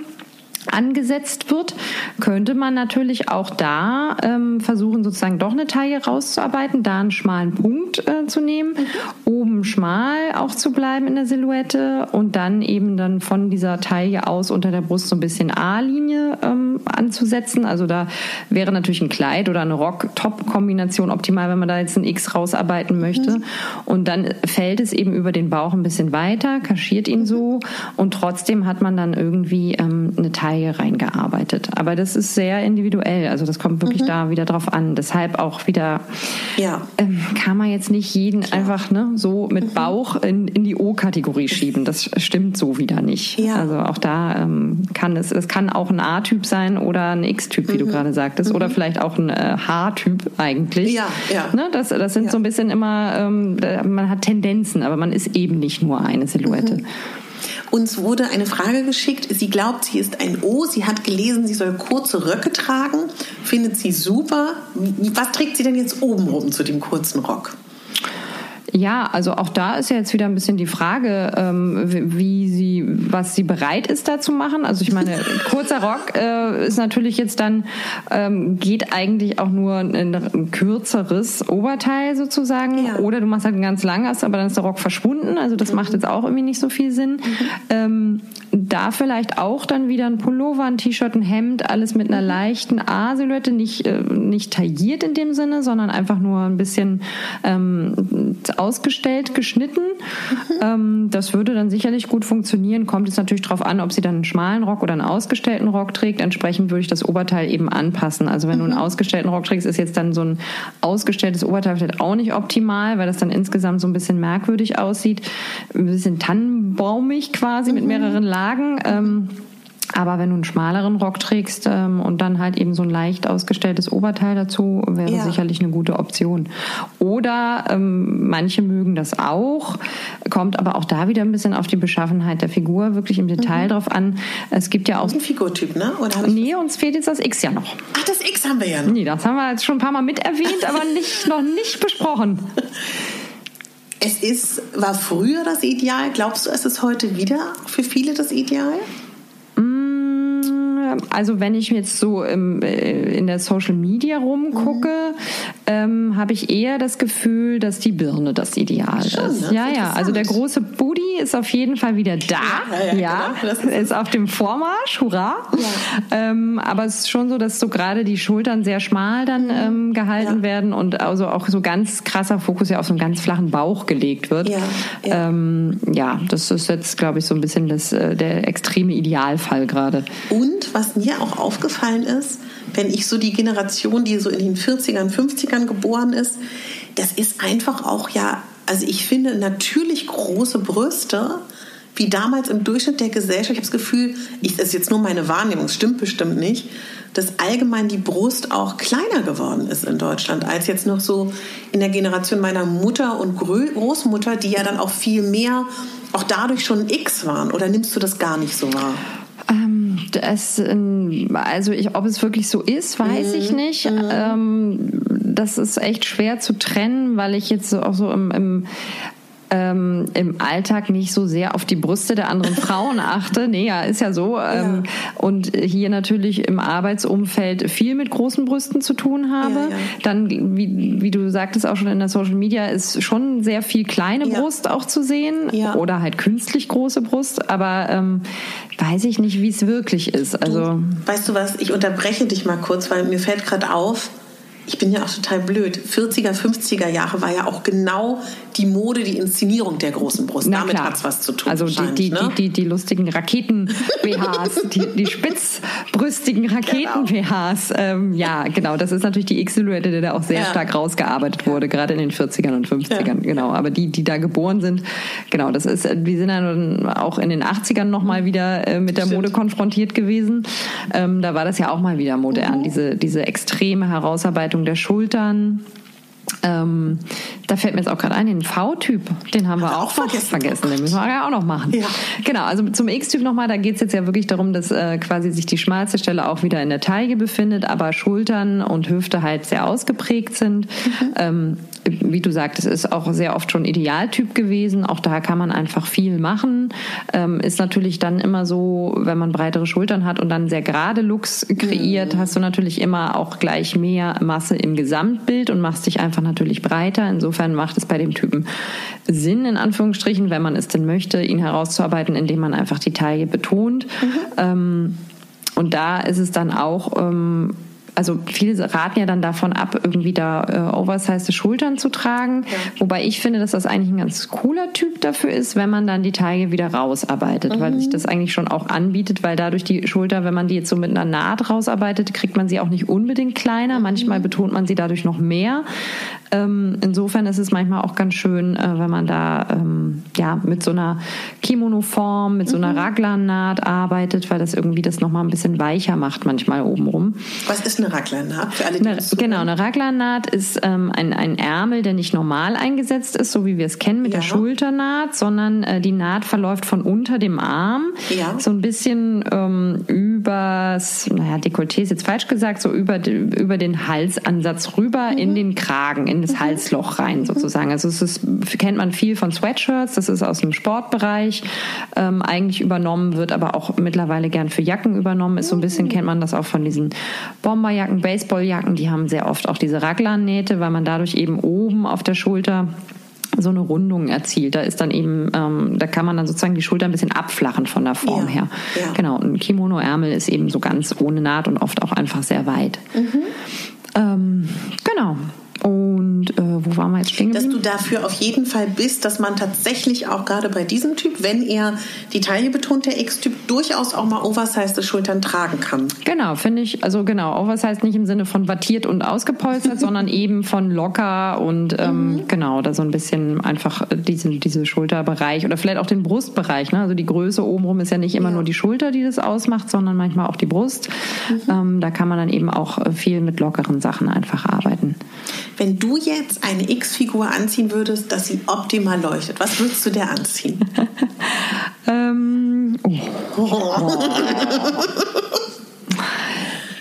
angesetzt wird, könnte man natürlich auch da ähm, versuchen, sozusagen doch eine Taille rauszuarbeiten, da einen schmalen Punkt äh, zu nehmen, mhm. oben schmal auch zu bleiben in der Silhouette und dann eben dann von dieser Taille aus unter der Brust so ein bisschen A-Linie ähm, anzusetzen. Also da wäre natürlich ein Kleid oder eine Rock-Top-Kombination optimal, wenn man da jetzt ein X rausarbeiten möchte. Mhm. Und dann fällt es eben über den Bauch ein bisschen weiter, kaschiert ihn so und trotzdem hat man dann irgendwie ähm, eine Taille Reihe reingearbeitet. Aber das ist sehr individuell. Also das kommt wirklich mhm. da wieder drauf an. Deshalb auch wieder ja. ähm, kann man jetzt nicht jeden Klar. einfach ne, so mit mhm. Bauch in, in die O-Kategorie schieben. Das stimmt so wieder nicht. Ja. Also auch da ähm, kann es, es kann auch ein A-Typ sein oder ein X-Typ, wie mhm. du gerade sagtest, oder mhm. vielleicht auch ein äh, H-Typ eigentlich. Ja, ja. Ne, das, das sind ja. so ein bisschen immer, ähm, man hat Tendenzen, aber man ist eben nicht nur eine Silhouette. Uns wurde eine Frage geschickt. Sie glaubt, sie ist ein O. Sie hat gelesen, sie soll kurze Röcke tragen. Findet sie super. Was trägt sie denn jetzt obenrum zu dem kurzen Rock? Ja, also auch da ist ja jetzt wieder ein bisschen die Frage, ähm, wie sie, was sie bereit ist da zu machen. Also ich meine, kurzer Rock äh, ist natürlich jetzt dann, ähm, geht eigentlich auch nur ein, ein kürzeres Oberteil sozusagen. Ja. Oder du machst halt ein ganz langes, aber dann ist der Rock verschwunden. Also das mhm. macht jetzt auch irgendwie nicht so viel Sinn. Mhm. Ähm, da vielleicht auch dann wieder ein Pullover, ein T-Shirt, ein Hemd, alles mit einer mhm. leichten A-Silhouette, nicht, äh, nicht tailliert in dem Sinne, sondern einfach nur ein bisschen ähm, ausgestellt, geschnitten. Mhm. Ähm, das würde dann sicherlich gut funktionieren. Kommt jetzt natürlich darauf an, ob sie dann einen schmalen Rock oder einen ausgestellten Rock trägt. Entsprechend würde ich das Oberteil eben anpassen. Also wenn mhm. du einen mhm. ausgestellten Rock trägst, ist jetzt dann so ein ausgestelltes Oberteil vielleicht auch nicht optimal, weil das dann insgesamt so ein bisschen merkwürdig aussieht. Ein bisschen tannenbaumig quasi mhm. mit mehreren Lagen. Ähm, aber wenn du einen schmaleren Rock trägst ähm, und dann halt eben so ein leicht ausgestelltes Oberteil dazu, wäre ja. sicherlich eine gute Option. Oder ähm, manche mögen das auch, kommt aber auch da wieder ein bisschen auf die Beschaffenheit der Figur wirklich im Detail mhm. drauf an. Es gibt ja auch. Ein Figurtyp, ne? Oder nee, uns fehlt jetzt das X ja noch. Ach, das X haben wir ja noch. Nee, das haben wir jetzt schon ein paar Mal mit erwähnt, aber nicht, noch nicht besprochen. Es ist, war früher das Ideal. Glaubst du, es ist heute wieder für viele das Ideal? Also wenn ich jetzt so im, äh, in der Social Media rumgucke, mhm. ähm, habe ich eher das Gefühl, dass die Birne das Ideal Schon, ist. Ne? Ja, ja. Also der große Booty ist auf jeden Fall wieder da. Ja, ja, ja genau. ist auf dem Vormarsch. Hurra! Ja. Ähm, aber es ist schon so, dass so gerade die Schultern sehr schmal dann mhm. ähm, gehalten werden und also auch so ganz krasser Fokus ja auf so einen ganz flachen Bauch gelegt wird. Ja, ja. Ähm, ja das ist jetzt, glaube ich, so ein bisschen das, äh, der extreme Idealfall gerade. Und was mir auch aufgefallen ist, wenn ich so die Generation, die so in den 40ern, 50ern geboren ist, das ist einfach auch ja, also ich finde natürlich große Brüste, wie damals im Durchschnitt der Gesellschaft. Ich habe das Gefühl, ich, das ist jetzt nur meine Wahrnehmung, stimmt bestimmt nicht, dass allgemein die Brust auch kleiner geworden ist in Deutschland, als jetzt noch so in der Generation meiner Mutter und Großmutter, die ja dann auch viel mehr, auch dadurch schon X waren. Oder nimmst du das gar nicht so wahr? Ähm, das, ähm, also ich, ob es wirklich so ist, weiß mhm. ich nicht. Mhm. Ähm, das ist echt schwer zu trennen, weil ich jetzt auch so im, im ähm, im Alltag nicht so sehr auf die Brüste der anderen Frauen achte. Nee, ja, ist ja so. Ähm, ja. Und hier natürlich im Arbeitsumfeld viel mit großen Brüsten zu tun habe. Ja, ja. Dann, wie, wie du sagtest auch schon in der Social Media, ist schon sehr viel kleine Brust auch zu sehen. Oder halt künstlich große Brust. Aber ähm, weiß ich nicht, wie es wirklich ist. Also, du, weißt du was, ich unterbreche dich mal kurz, weil mir fällt gerade auf, ich bin ja auch total blöd. 40er, 50er Jahre war ja auch genau die Mode, die Inszenierung der großen Brust. Na, Damit hat es was zu tun. Also die, die, ne? die, die, die, lustigen Raketen-BHs, die, die spitzbrüstigen Raketen-BHs. Ähm, ja, genau. Das ist natürlich die X-Silhouette, die da auch sehr ja. stark rausgearbeitet wurde, gerade in den 40ern und 50ern. Ja. Genau. Aber die, die da geboren sind, genau, das ist, wir sind dann auch in den 80ern nochmal wieder äh, mit der Stimmt. Mode konfrontiert gewesen. Ähm, da war das ja auch mal wieder modern, mhm. diese, diese extreme Herausarbeitung der Schultern. Ähm, da fällt mir jetzt auch gerade ein, den V-Typ, den haben wir auch, auch vergessen. vergessen. Den müssen wir ja auch noch machen. Ja. Genau, also zum X-Typ nochmal, da geht es jetzt ja wirklich darum, dass äh, quasi sich die schmalste Stelle auch wieder in der Taille befindet, aber Schultern und Hüfte halt sehr ausgeprägt sind. Mhm. Ähm, wie du sagtest, ist auch sehr oft schon Idealtyp gewesen. Auch da kann man einfach viel machen. Ähm, ist natürlich dann immer so, wenn man breitere Schultern hat und dann sehr gerade Looks kreiert, mhm. hast du natürlich immer auch gleich mehr Masse im Gesamtbild und machst dich einfach natürlich breiter. Insofern macht es bei dem Typen Sinn, in Anführungsstrichen, wenn man es denn möchte, ihn herauszuarbeiten, indem man einfach die Taille betont. Mhm. Ähm, und da ist es dann auch ähm, also viele raten ja dann davon ab, irgendwie da äh, oversized Schultern zu tragen. Ja. Wobei ich finde, dass das eigentlich ein ganz cooler Typ dafür ist, wenn man dann die Taille wieder rausarbeitet, mhm. weil sich das eigentlich schon auch anbietet, weil dadurch die Schulter, wenn man die jetzt so mit einer Naht rausarbeitet, kriegt man sie auch nicht unbedingt kleiner. Mhm. Manchmal betont man sie dadurch noch mehr. Ähm, insofern ist es manchmal auch ganz schön, äh, wenn man da ähm, ja mit so einer Kimono-Form, mit so einer mhm. Raglan-Naht arbeitet, weil das irgendwie das nochmal ein bisschen weicher macht manchmal obenrum. Was ist eine Raglannaht für alle, die eine, Genau, eine Raglannaht ist ähm, ein, ein Ärmel, der nicht normal eingesetzt ist, so wie wir es kennen mit ja. der Schulternaht, sondern äh, die Naht verläuft von unter dem Arm ja. so ein bisschen ähm, übers, naja, Dekolleté ist jetzt falsch gesagt, so über, über den Halsansatz rüber mhm. in den Kragen, in das mhm. Halsloch rein mhm. sozusagen. Also es ist, kennt man viel von Sweatshirts, das ist aus dem Sportbereich ähm, eigentlich übernommen, wird aber auch mittlerweile gern für Jacken übernommen, ist so ein bisschen, mhm. kennt man das auch von diesen Bomber Bomberjacken, Baseballjacken, die haben sehr oft auch diese Raglan-Nähte, weil man dadurch eben oben auf der Schulter so eine Rundung erzielt. Da ist dann eben, ähm, da kann man dann sozusagen die Schulter ein bisschen abflachen von der Form ja, her. Ja. Genau. Und ein Kimono-Ärmel ist eben so ganz ohne Naht und oft auch einfach sehr weit. Mhm. Ähm, genau. Und äh, wo waren wir jetzt stehen Dass du dafür auf jeden Fall bist, dass man tatsächlich auch gerade bei diesem Typ, wenn er die Taille betont, der X-Typ, durchaus auch mal oversized Schultern tragen kann. Genau, finde ich, also genau, oversized nicht im Sinne von wattiert und ausgepolstert, sondern eben von locker und ähm, mhm. genau, da so ein bisschen einfach diesen diese Schulterbereich oder vielleicht auch den Brustbereich. Ne? Also die Größe obenrum ist ja nicht immer ja. nur die Schulter, die das ausmacht, sondern manchmal auch die Brust. Mhm. Ähm, da kann man dann eben auch viel mit lockeren Sachen einfach arbeiten. Wenn du jetzt eine X-Figur anziehen würdest, dass sie optimal leuchtet, was würdest du der anziehen? ähm, oh.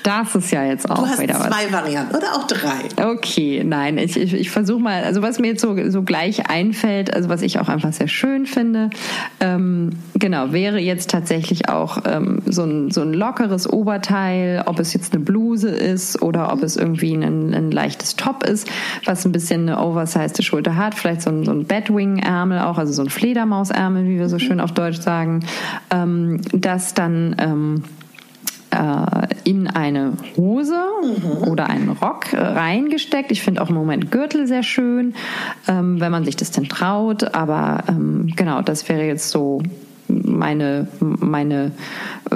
Da war's es ja jetzt auch Du hast wieder was. zwei Varianten oder auch drei. Okay, nein, ich, ich, ich versuche mal, also was mir jetzt so, so gleich einfällt, also was ich auch einfach sehr schön finde, ähm, genau, wäre jetzt tatsächlich auch ähm, so, ein, so ein lockeres Oberteil, ob es jetzt eine Bluse ist oder ob es irgendwie ein, ein leichtes Top ist, was ein bisschen eine oversized Schulter hat, vielleicht so ein, so ein Bedwing-Ärmel auch, also so ein Fledermausärmel, wie wir so schön auf Deutsch sagen, ähm, das dann ähm, äh, in eine Hose oder einen Rock äh, reingesteckt. Ich finde auch im Moment Gürtel sehr schön, ähm, wenn man sich das denn traut. Aber ähm, genau, das wäre jetzt so meine, meine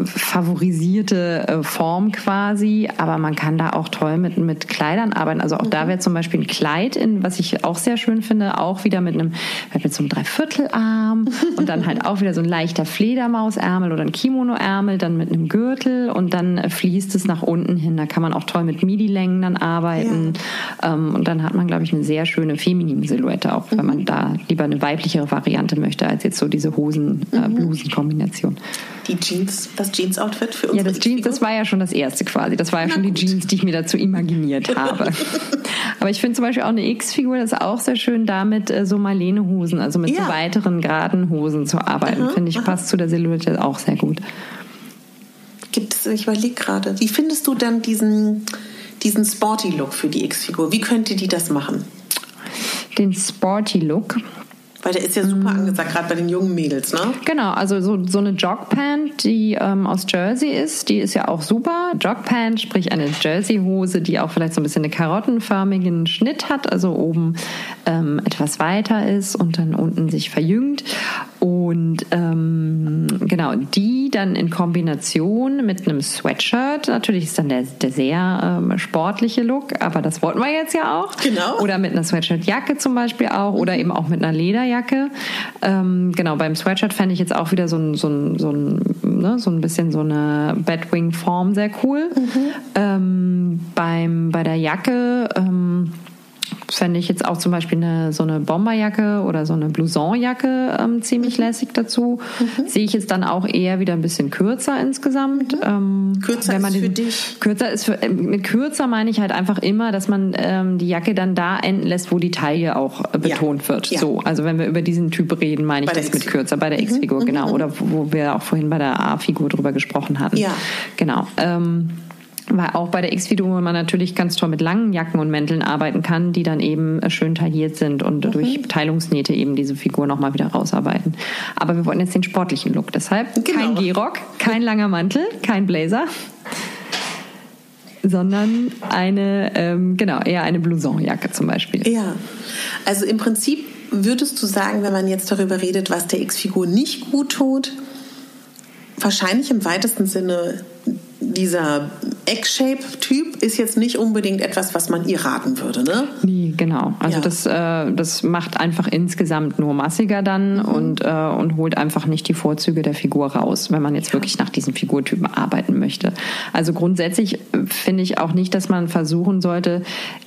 favorisierte äh, Form quasi, aber man kann da auch toll mit, mit Kleidern arbeiten. Also auch da wäre zum Beispiel ein Kleid, in, was ich auch sehr schön finde, auch wieder mit einem, mit so einem Dreiviertelarm und dann halt auch wieder so ein leichter Fledermausärmel oder ein Kimonoärmel, dann mit einem Gürtel und dann äh, fließt es nach unten hin. Da kann man auch toll mit Midi-Längen dann arbeiten. Ähm, und dann hat man, glaube ich, eine sehr schöne feminine Silhouette, auch wenn man da lieber eine weiblichere Variante möchte, als jetzt so diese Hosen-Blusen-Kombination. Die Jeans, das Jeans-Outfit für Ja, unsere das Jeans, das war ja schon das erste quasi. Das war ja schon die Jeans, die ich mir dazu imaginiert habe. Aber ich finde zum Beispiel auch eine X-Figur, das ist auch sehr schön, damit äh, so Marlene-Hosen, also mit Ja. so weiteren geraden Hosen zu arbeiten. Finde ich, passt zu der Silhouette auch sehr gut. Gibt es, ich überlege gerade, wie findest du dann diesen, diesen Sporty-Look für die X-Figur? Wie könnte die das machen? Den Sporty Look. Weil der ist ja Mhm. super angesagt, gerade bei den jungen Mädels, ne? Genau, also so, so eine Jogpant, die ähm, aus Jersey ist, die ist ja auch super. Jogpant, sprich eine Jersey-Hose, die auch vielleicht so ein bisschen einen karottenförmigen Schnitt hat, also oben ähm, etwas weiter ist und dann unten sich verjüngt. Und ähm, genau, die dann in Kombination mit einem Sweatshirt, natürlich ist dann der, der sehr ähm, sportliche Look, aber das wollten wir jetzt ja auch. Genau. Oder mit einer Sweatshirt-Jacke zum Beispiel auch oder eben auch mit einer Lederjacke. Ähm, genau, beim Sweatshirt fände ich jetzt auch wieder so ein, so ein, so ein, ne, so ein bisschen so eine Batwing-Form sehr cool. Ähm, beim, bei der Jacke ähm, fände ich jetzt auch zum Beispiel eine, so eine Bomberjacke oder so eine Blousonjacke ähm, ziemlich lässig dazu. Sehe ich jetzt dann auch eher wieder ein bisschen kürzer insgesamt. Ähm, Kürzer wenn man ist für diesen- dich? Kürzer ist für, äh, mit kürzer meine ich halt einfach immer, dass man ähm, die Jacke dann da enden lässt, wo die Taille auch äh, betont wird. Ja. So, also wenn wir über diesen Typ reden, meine ich das mit kürzer bei der X-Figur, genau. Oder wo wir auch vorhin bei der A-Figur drüber gesprochen hatten. Ja. Genau. Ähm, weil auch bei der X-Figur man natürlich ganz toll mit langen Jacken und Mänteln arbeiten kann, die dann eben äh, schön tailliert sind und Mhm. durch Teilungsnähte eben diese Figur nochmal wieder rausarbeiten. Aber wir wollen jetzt den sportlichen Look. Deshalb Genau. kein Gehrock, kein langer Mantel, kein Blazer, sondern eine, ähm, genau, eher eine Blousonjacke zum Beispiel. Ja. Also im Prinzip würdest du sagen, wenn man jetzt darüber redet, was der X-Figur nicht gut tut, wahrscheinlich im weitesten Sinne dieser Egg-Shape-Typ ist jetzt nicht unbedingt etwas, was man ihr raten würde, ne? Nee, genau. Also Ja. das, äh, das macht einfach insgesamt nur massiger dann Mhm. und, äh, und holt einfach nicht die Vorzüge der Figur raus, wenn man jetzt wirklich nach diesen Figurtypen arbeiten möchte. Also grundsätzlich äh, finde ich auch nicht, dass man versuchen sollte,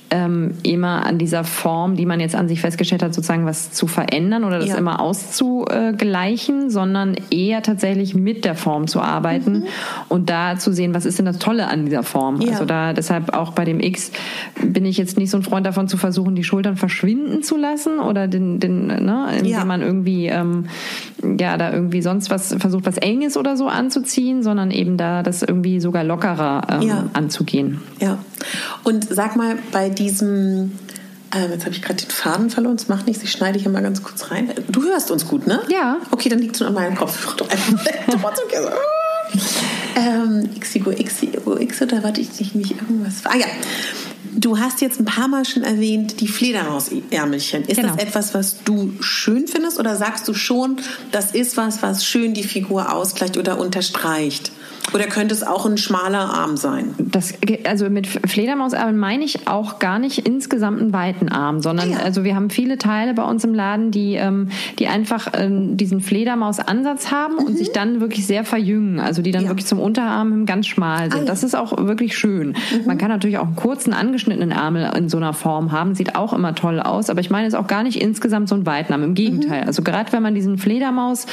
ähm, immer an dieser Form, die man jetzt an sich festgestellt hat, sozusagen was zu verändern oder das Ja. immer auszugleichen, sondern eher tatsächlich mit der Form zu arbeiten und da zu sehen, was ist denn das Tolle an dieser Form. Ja. Also da deshalb auch bei dem X bin ich jetzt nicht so ein Freund davon zu versuchen, die Schultern verschwinden zu lassen oder den, den ne, indem Ja. man irgendwie ähm, ja da irgendwie sonst was versucht, was Enges oder so anzuziehen, sondern eben da das irgendwie sogar lockerer ähm, Ja. anzugehen. Ja. Und sag mal, bei diesem, ähm, jetzt habe ich gerade den Faden verloren, das macht nichts, ich schneide hier mal ganz kurz rein. Du hörst uns gut, ne? Ja. Okay, dann liegt es nur an meinem Kopf. Ähm, X-Figur, X-Figur, X oder warte ich nicht, nicht irgendwas. Ah ja. Du hast jetzt ein paar Mal schon erwähnt, die Fledermausärmelchen. Ist Genau. das etwas, was du schön findest oder sagst du schon, das ist was, was schön die Figur ausgleicht oder unterstreicht? Oder könnte es auch ein schmaler Arm sein? Das, also mit Fledermausarmen meine ich auch gar nicht insgesamt einen weiten Arm, sondern ja. also wir haben viele Teile bei uns im Laden, die, ähm, die einfach ähm, diesen Fledermausansatz haben und sich dann wirklich sehr verjüngen, also die dann Mhm. Ja. wirklich zum Unterarm ganz schmal sind. Ah ja. Das ist auch wirklich schön. Man kann natürlich auch einen kurzen angeschnittenen Ärmel in so einer Form haben, sieht auch immer toll aus, aber ich meine es auch gar nicht insgesamt so einen weiten Arm. Im Gegenteil, Mhm. also gerade wenn man diesen Fledermaus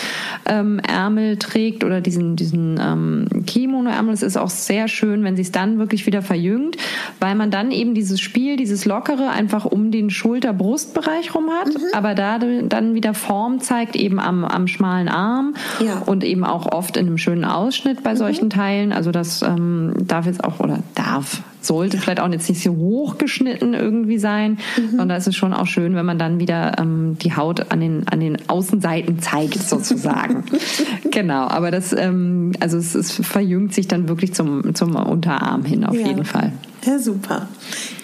ähm, trägt oder diesen diesen ähm, Kimonoärmel. Es ist auch sehr schön, wenn sie es dann wirklich wieder verjüngt, weil man dann eben dieses Spiel, dieses Lockere einfach um den Schulter-Brustbereich rum hat, mhm. aber da dann wieder Form zeigt, eben am, am schmalen Arm ja. und eben auch oft in einem schönen Ausschnitt bei mhm. solchen Teilen. Also das ähm, darf jetzt auch, oder darf, sollte vielleicht auch jetzt nicht so hochgeschnitten irgendwie sein, mhm. sondern es ist schon auch schön, wenn man dann wieder ähm, die Haut an den, an den Außenseiten zeigt, sozusagen. genau, aber das, ähm, also es, es verjüngt sich dann wirklich zum, zum Unterarm hin, auf ja. jeden Fall. Ja, super.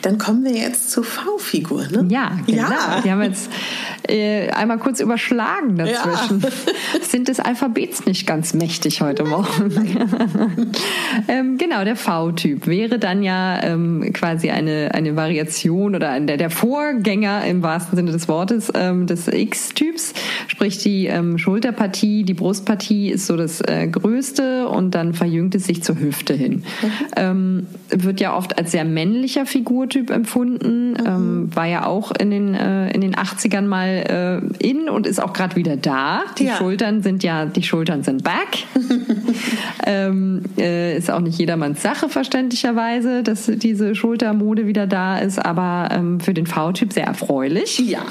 Dann kommen wir jetzt zur V-Figur, ne? Ja, genau. Ja. Die haben jetzt äh, einmal kurz überschlagen dazwischen. Ja. Sind des Alphabets nicht ganz mächtig heute Morgen. ähm, genau, der V-Typ wäre dann ja ähm, quasi eine, eine Variation oder ein, der, der Vorgänger im wahrsten Sinne des Wortes ähm, des X-Typs. Sprich, die ähm, Schulterpartie, die Brustpartie ist so das äh, Größte und dann verjüngt es sich zur Hüfte hin. Mhm. Ähm, wird ja oft als sehr männlicher Figurtyp empfunden, mhm. ähm, war ja auch in den, äh, in den 80ern mal äh, in und ist auch gerade wieder da. Die ja. Schultern sind ja, die Schultern sind back. ähm, äh, ist auch nicht jedermanns Sache, verständlicherweise, dass diese Schultermode wieder da ist, aber ähm, für den V-Typ sehr erfreulich. Ja.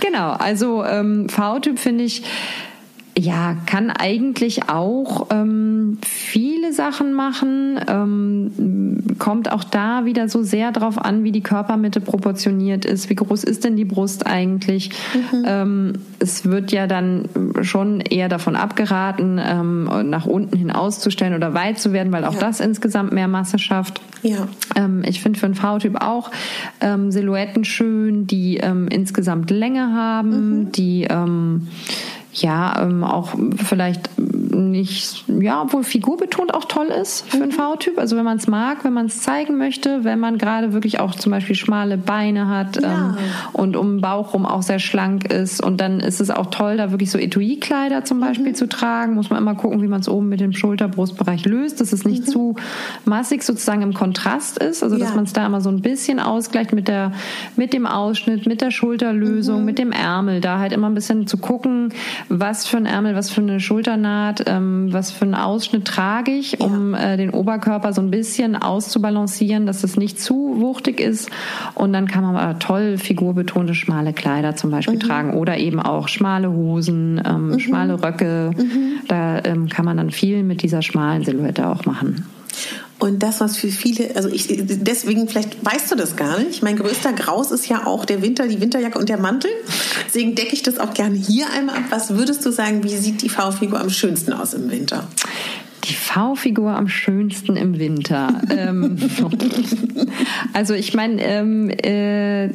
genau, also ähm, V-Typ finde ich ja, kann eigentlich auch ähm, viele Sachen machen. Ähm, kommt auch da wieder so sehr drauf an, wie die Körpermitte proportioniert ist. Wie groß ist denn die Brust eigentlich? Mhm. Ähm, es wird ja dann schon eher davon abgeraten, ähm, nach unten hin auszustellen oder weit zu werden, weil auch ja. das insgesamt mehr Masse schafft. Ja. Ähm, ich finde für einen V-Typ auch ähm, Silhouetten schön, die ähm, insgesamt Länge haben, mhm. die ja, ähm, auch vielleicht nicht, ja, obwohl figurbetont auch toll ist für einen mhm. V-Typ. Also wenn man es mag, wenn man es zeigen möchte, wenn man gerade wirklich auch zum Beispiel schmale Beine hat ja. ähm, und um den Bauch rum auch sehr schlank ist. Und dann ist es auch toll, da wirklich so Etui-Kleider zum Beispiel mhm. zu tragen. Muss man immer gucken, wie man es oben mit dem Schulterbrustbereich löst, dass es nicht mhm. zu massig sozusagen im Kontrast ist. Also dass ja. man es da immer so ein bisschen ausgleicht mit der, mit dem Ausschnitt, mit der Schulterlösung, mhm. mit dem Ärmel. Da halt immer ein bisschen zu gucken, was für ein Ärmel, was für eine Schulternaht, ähm, was für einen Ausschnitt trage ich, um ja. äh, den Oberkörper so ein bisschen auszubalancieren, dass es nicht zu wuchtig ist. Und dann kann man aber toll figurbetonte schmale Kleider zum Beispiel mhm. tragen oder eben auch schmale Hosen, ähm, mhm. schmale Röcke. Mhm. Da ähm, kann man dann viel mit dieser schmalen Silhouette auch machen. Und das, was für viele, also ich, deswegen, vielleicht weißt du das gar nicht. Mein größter Graus ist ja auch der Winter, die Winterjacke und der Mantel. Deswegen decke ich das auch gerne hier einmal ab. Was würdest du sagen, wie sieht die V-Figur am schönsten aus im Winter? Die V-Figur am schönsten im Winter. ähm, also ich meine, ähm, äh,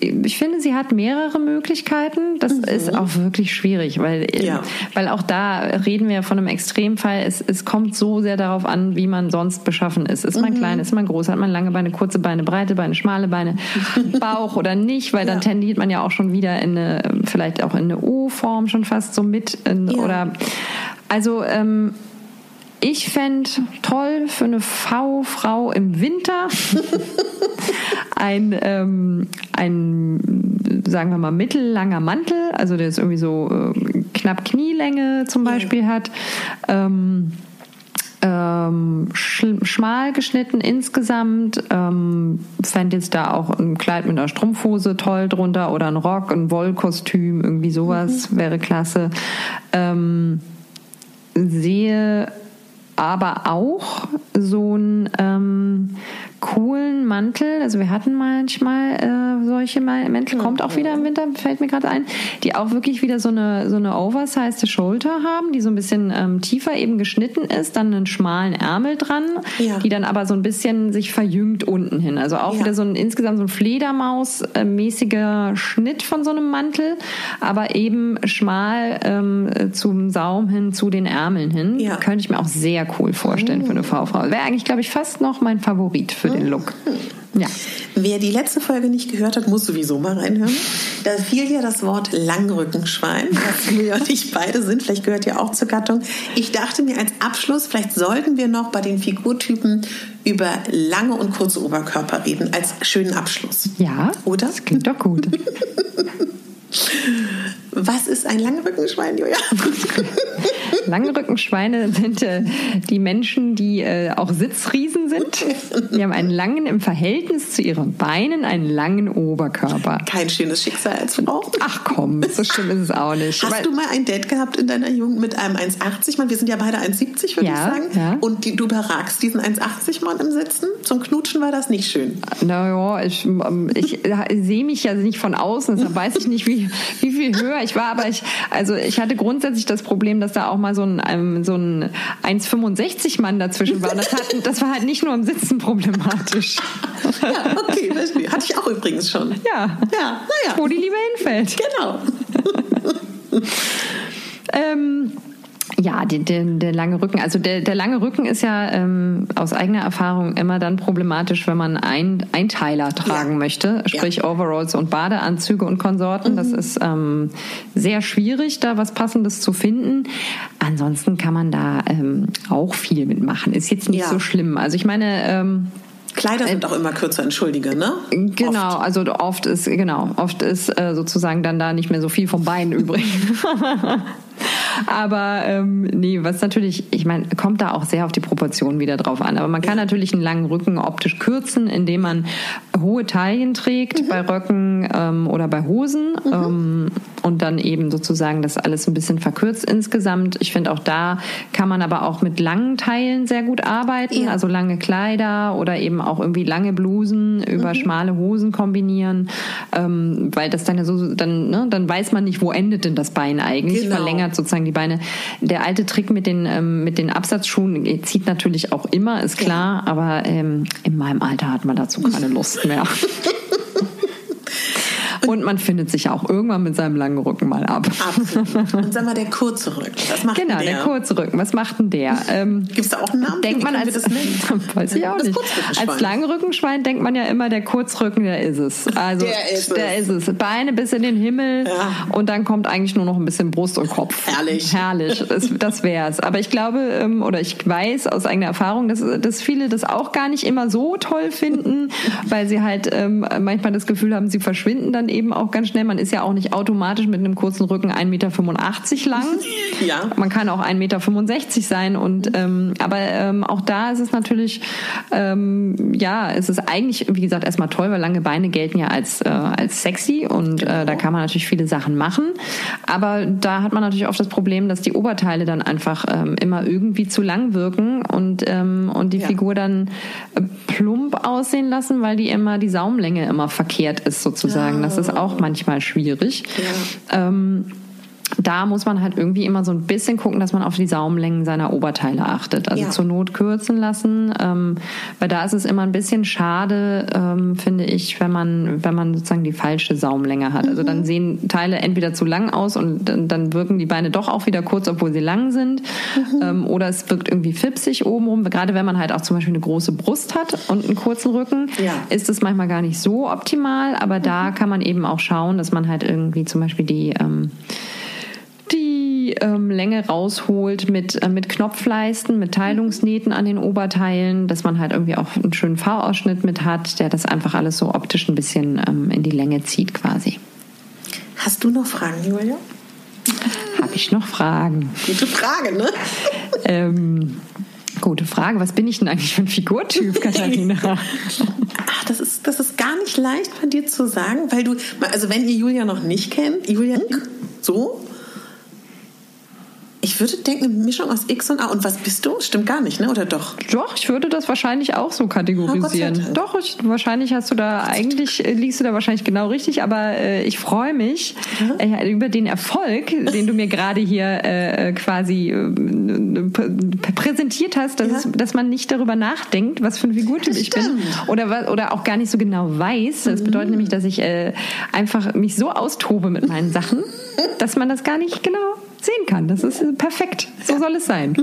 ich finde, sie hat mehrere Möglichkeiten. Das mhm. ist auch wirklich schwierig, weil, ja. weil auch da reden wir von einem Extremfall. Es, es kommt so sehr darauf an, wie man sonst beschaffen ist. Ist man mhm. klein, ist man groß, hat man lange Beine, kurze Beine, breite Beine, schmale Beine, Bauch oder nicht, weil dann ja. tendiert man ja auch schon wieder in eine, vielleicht auch in eine O-Form schon fast so mit. In, ja. Oder also ähm, ich fände toll für eine V-Frau im Winter ein, ähm, ein, sagen wir mal, mittellanger Mantel, also der ist irgendwie so äh, knapp Knielänge zum Beispiel hat. Ähm, ähm, schmal geschnitten insgesamt. Ähm, fände jetzt da auch ein Kleid mit einer Strumpfhose toll drunter oder ein Rock, ein Wollkostüm, irgendwie sowas mhm. wäre klasse. Ähm, sehe aber auch so ein ähm, coolen Mantel. Also wir hatten manchmal äh, solche Mäntel, kommt auch wieder im Winter, fällt mir gerade ein, die auch wirklich wieder so eine so eine oversized Schulter haben, die so ein bisschen ähm, tiefer eben geschnitten ist, dann einen schmalen Ärmel dran, ja. die dann aber so ein bisschen sich verjüngt unten hin. Also auch ja. wieder so ein insgesamt so ein Fledermaus-mäßiger Schnitt von so einem Mantel, aber eben schmal ähm, zum Saum hin, zu den Ärmeln hin. Ja. Könnte ich mir auch sehr cool vorstellen oh. für eine V-Frau. Wäre eigentlich, glaube ich, fast noch mein Favorit für den Look. Ja. Wer die letzte Folge nicht gehört hat, muss sowieso mal reinhören. Da fiel ja das Wort Langrückenschwein, was Julia und ich beide sind. Vielleicht gehört ihr auch zur Gattung. Ich dachte mir als Abschluss, vielleicht sollten wir noch bei den Figurtypen über lange und kurze Oberkörper reden, als schönen Abschluss. Ja, oder? Das klingt doch gut. Was ist ein Langrückenschwein, Julia? Langrückenschweine sind äh, die Menschen, die äh, auch Sitzriesen sind. Die haben einen langen, im Verhältnis zu ihren Beinen, einen langen Oberkörper. Kein schönes Schicksal als Frau. Ach komm, so schlimm ist es auch nicht. Hast Weil- du mal ein Date gehabt in deiner Jugend mit einem 1,80 Mann? Wir sind ja beide 1,70, würde Ja, ich sagen. ja. Und die, du überragst diesen 1,80 Mann im Sitzen. Zum Knutschen war das nicht schön. Naja, ich, ähm, ich sehe mich ja nicht von außen, deshalb weiß ich nicht, wie, wie viel höher ich war, aber ich, also ich hatte grundsätzlich das Problem, dass da auch mal so ein, ähm, so ein 1,65 Mann dazwischen war. Das, hat, das war halt nicht nur im Sitzen problematisch. Ja, okay, verstehe. Hatte ich auch übrigens schon. Ja, Ja, naja. wo die Liebe hinfällt. Genau. Ähm, ja, der, der, der lange Rücken. Also der, der lange Rücken ist ja ähm, aus eigener Erfahrung immer dann problematisch, wenn man ein, Einteiler tragen Ja. möchte, sprich Overalls und Badeanzüge und Konsorten. Das ist ähm, sehr schwierig, da was Passendes zu finden. Ansonsten kann man da ähm, auch viel mitmachen. Ist jetzt nicht Ja. so schlimm. Also ich meine, ähm, Kleider sind auch immer kürzer, entschuldige, ne? Genau, Oft. also oft ist genau, oft ist äh, sozusagen dann da nicht mehr so viel vom Bein übrig. Aber ähm, nee, was natürlich, ich meine, kommt da auch sehr auf die Proportionen wieder drauf an. Aber man kann natürlich einen langen Rücken optisch kürzen, indem man hohe Taillen trägt bei Röcken ähm, oder bei Hosen ähm, und dann eben sozusagen das alles ein bisschen verkürzt insgesamt. Ich finde auch da kann man aber auch mit langen Teilen sehr gut arbeiten, Ja. also lange Kleider oder eben auch irgendwie lange Blusen über schmale Hosen kombinieren, ähm, weil das dann ja so, dann, ne, dann weiß man nicht, wo endet denn das Bein eigentlich, Genau. verlängert sozusagen die Beine. Der alte Trick mit den, ähm, mit den Absatzschuhen zieht natürlich auch immer, ist klar, aber ähm, in meinem Alter hat man dazu keine Lust mehr. Und man findet sich auch irgendwann mit seinem langen Rücken mal ab. Absolut. Und sag mal, der kurze Rücken. Was macht Genau, denn der kurze Rücken. Was macht denn der? Ähm, Gibt es da auch einen Namen? denkt man als, das weiß ich auch nicht. Als Langrückenschwein denkt man ja immer, der Kurzrücken, der ist es. Also, Der ist der es. ist es. Beine bis in den Himmel Ja. und dann kommt eigentlich nur noch ein bisschen Brust und Kopf. Herrlich. Herrlich, das, das wär's. Aber ich glaube, ähm, oder ich weiß aus eigener Erfahrung, dass, dass viele das auch gar nicht immer so toll finden, weil sie halt ähm, manchmal das Gefühl haben, sie verschwinden dann eben auch ganz schnell. Man ist ja auch nicht automatisch mit einem kurzen Rücken 1,85 Meter lang. Ja. Man kann auch 1,65 Meter sein und ähm, aber ähm, auch da ist es natürlich ähm, ja, es ist eigentlich wie gesagt erstmal toll, weil lange Beine gelten ja als äh, als sexy und äh, da kann man natürlich viele Sachen machen, aber da hat man natürlich oft das Problem, dass die Oberteile dann einfach ähm, immer irgendwie zu lang wirken und ähm, und die Ja. Figur dann äh, plump aussehen lassen, weil die immer die Saumlänge immer verkehrt ist sozusagen. Das ist auch manchmal schwierig. Ähm, da muss man halt irgendwie immer so ein bisschen gucken, dass man auf die Saumlängen seiner Oberteile achtet. Also Ja. zur Not kürzen lassen, ähm, weil da ist es immer ein bisschen schade, ähm, finde ich, wenn man wenn man sozusagen die falsche Saumlänge hat. Also Mhm. dann sehen Teile entweder zu lang aus und dann, dann wirken die Beine doch auch wieder kurz, obwohl sie lang sind, Mhm. ähm, oder es wirkt irgendwie fipsig obenrum. Gerade wenn man halt auch zum Beispiel eine große Brust hat und einen kurzen Rücken, Ja. ist es manchmal gar nicht so optimal. Aber da Mhm. kann man eben auch schauen, dass man halt irgendwie zum Beispiel die ähm, die ähm, Länge rausholt mit, äh, mit Knopfleisten, mit Teilungsnähten an den Oberteilen, dass man halt irgendwie auch einen schönen V-Ausschnitt mit hat, der das einfach alles so optisch ein bisschen ähm, in die Länge zieht quasi. Hast du noch Fragen, Julia? Habe ich noch Fragen? Gute Frage, ne? Ähm, gute Frage. Was bin ich denn eigentlich für ein Figurtyp, Katharina? Ach, das ist, das ist gar nicht leicht von dir zu sagen, weil du, also wenn ihr Julia noch nicht kennt, Julia, so, ich würde denken, eine Mischung aus X und A. Und was bist du? Stimmt gar nicht, ne? Oder doch? Doch, ich würde das wahrscheinlich auch so kategorisieren. Dank. Doch, ich, wahrscheinlich hast du da, eigentlich äh, liegst du da wahrscheinlich genau richtig, aber äh, ich freue mich äh, über den Erfolg, den du mir gerade hier äh, quasi äh, präsentiert hast, dass, Ja. es, dass man nicht darüber nachdenkt, was für ein Figurtyp ich bin. Oder, oder auch gar nicht so genau weiß. Das bedeutet nämlich, dass ich äh, einfach mich so austobe mit meinen Sachen, dass man das gar nicht genau sehen kann. Das ist äh, perfekt. So soll es sein.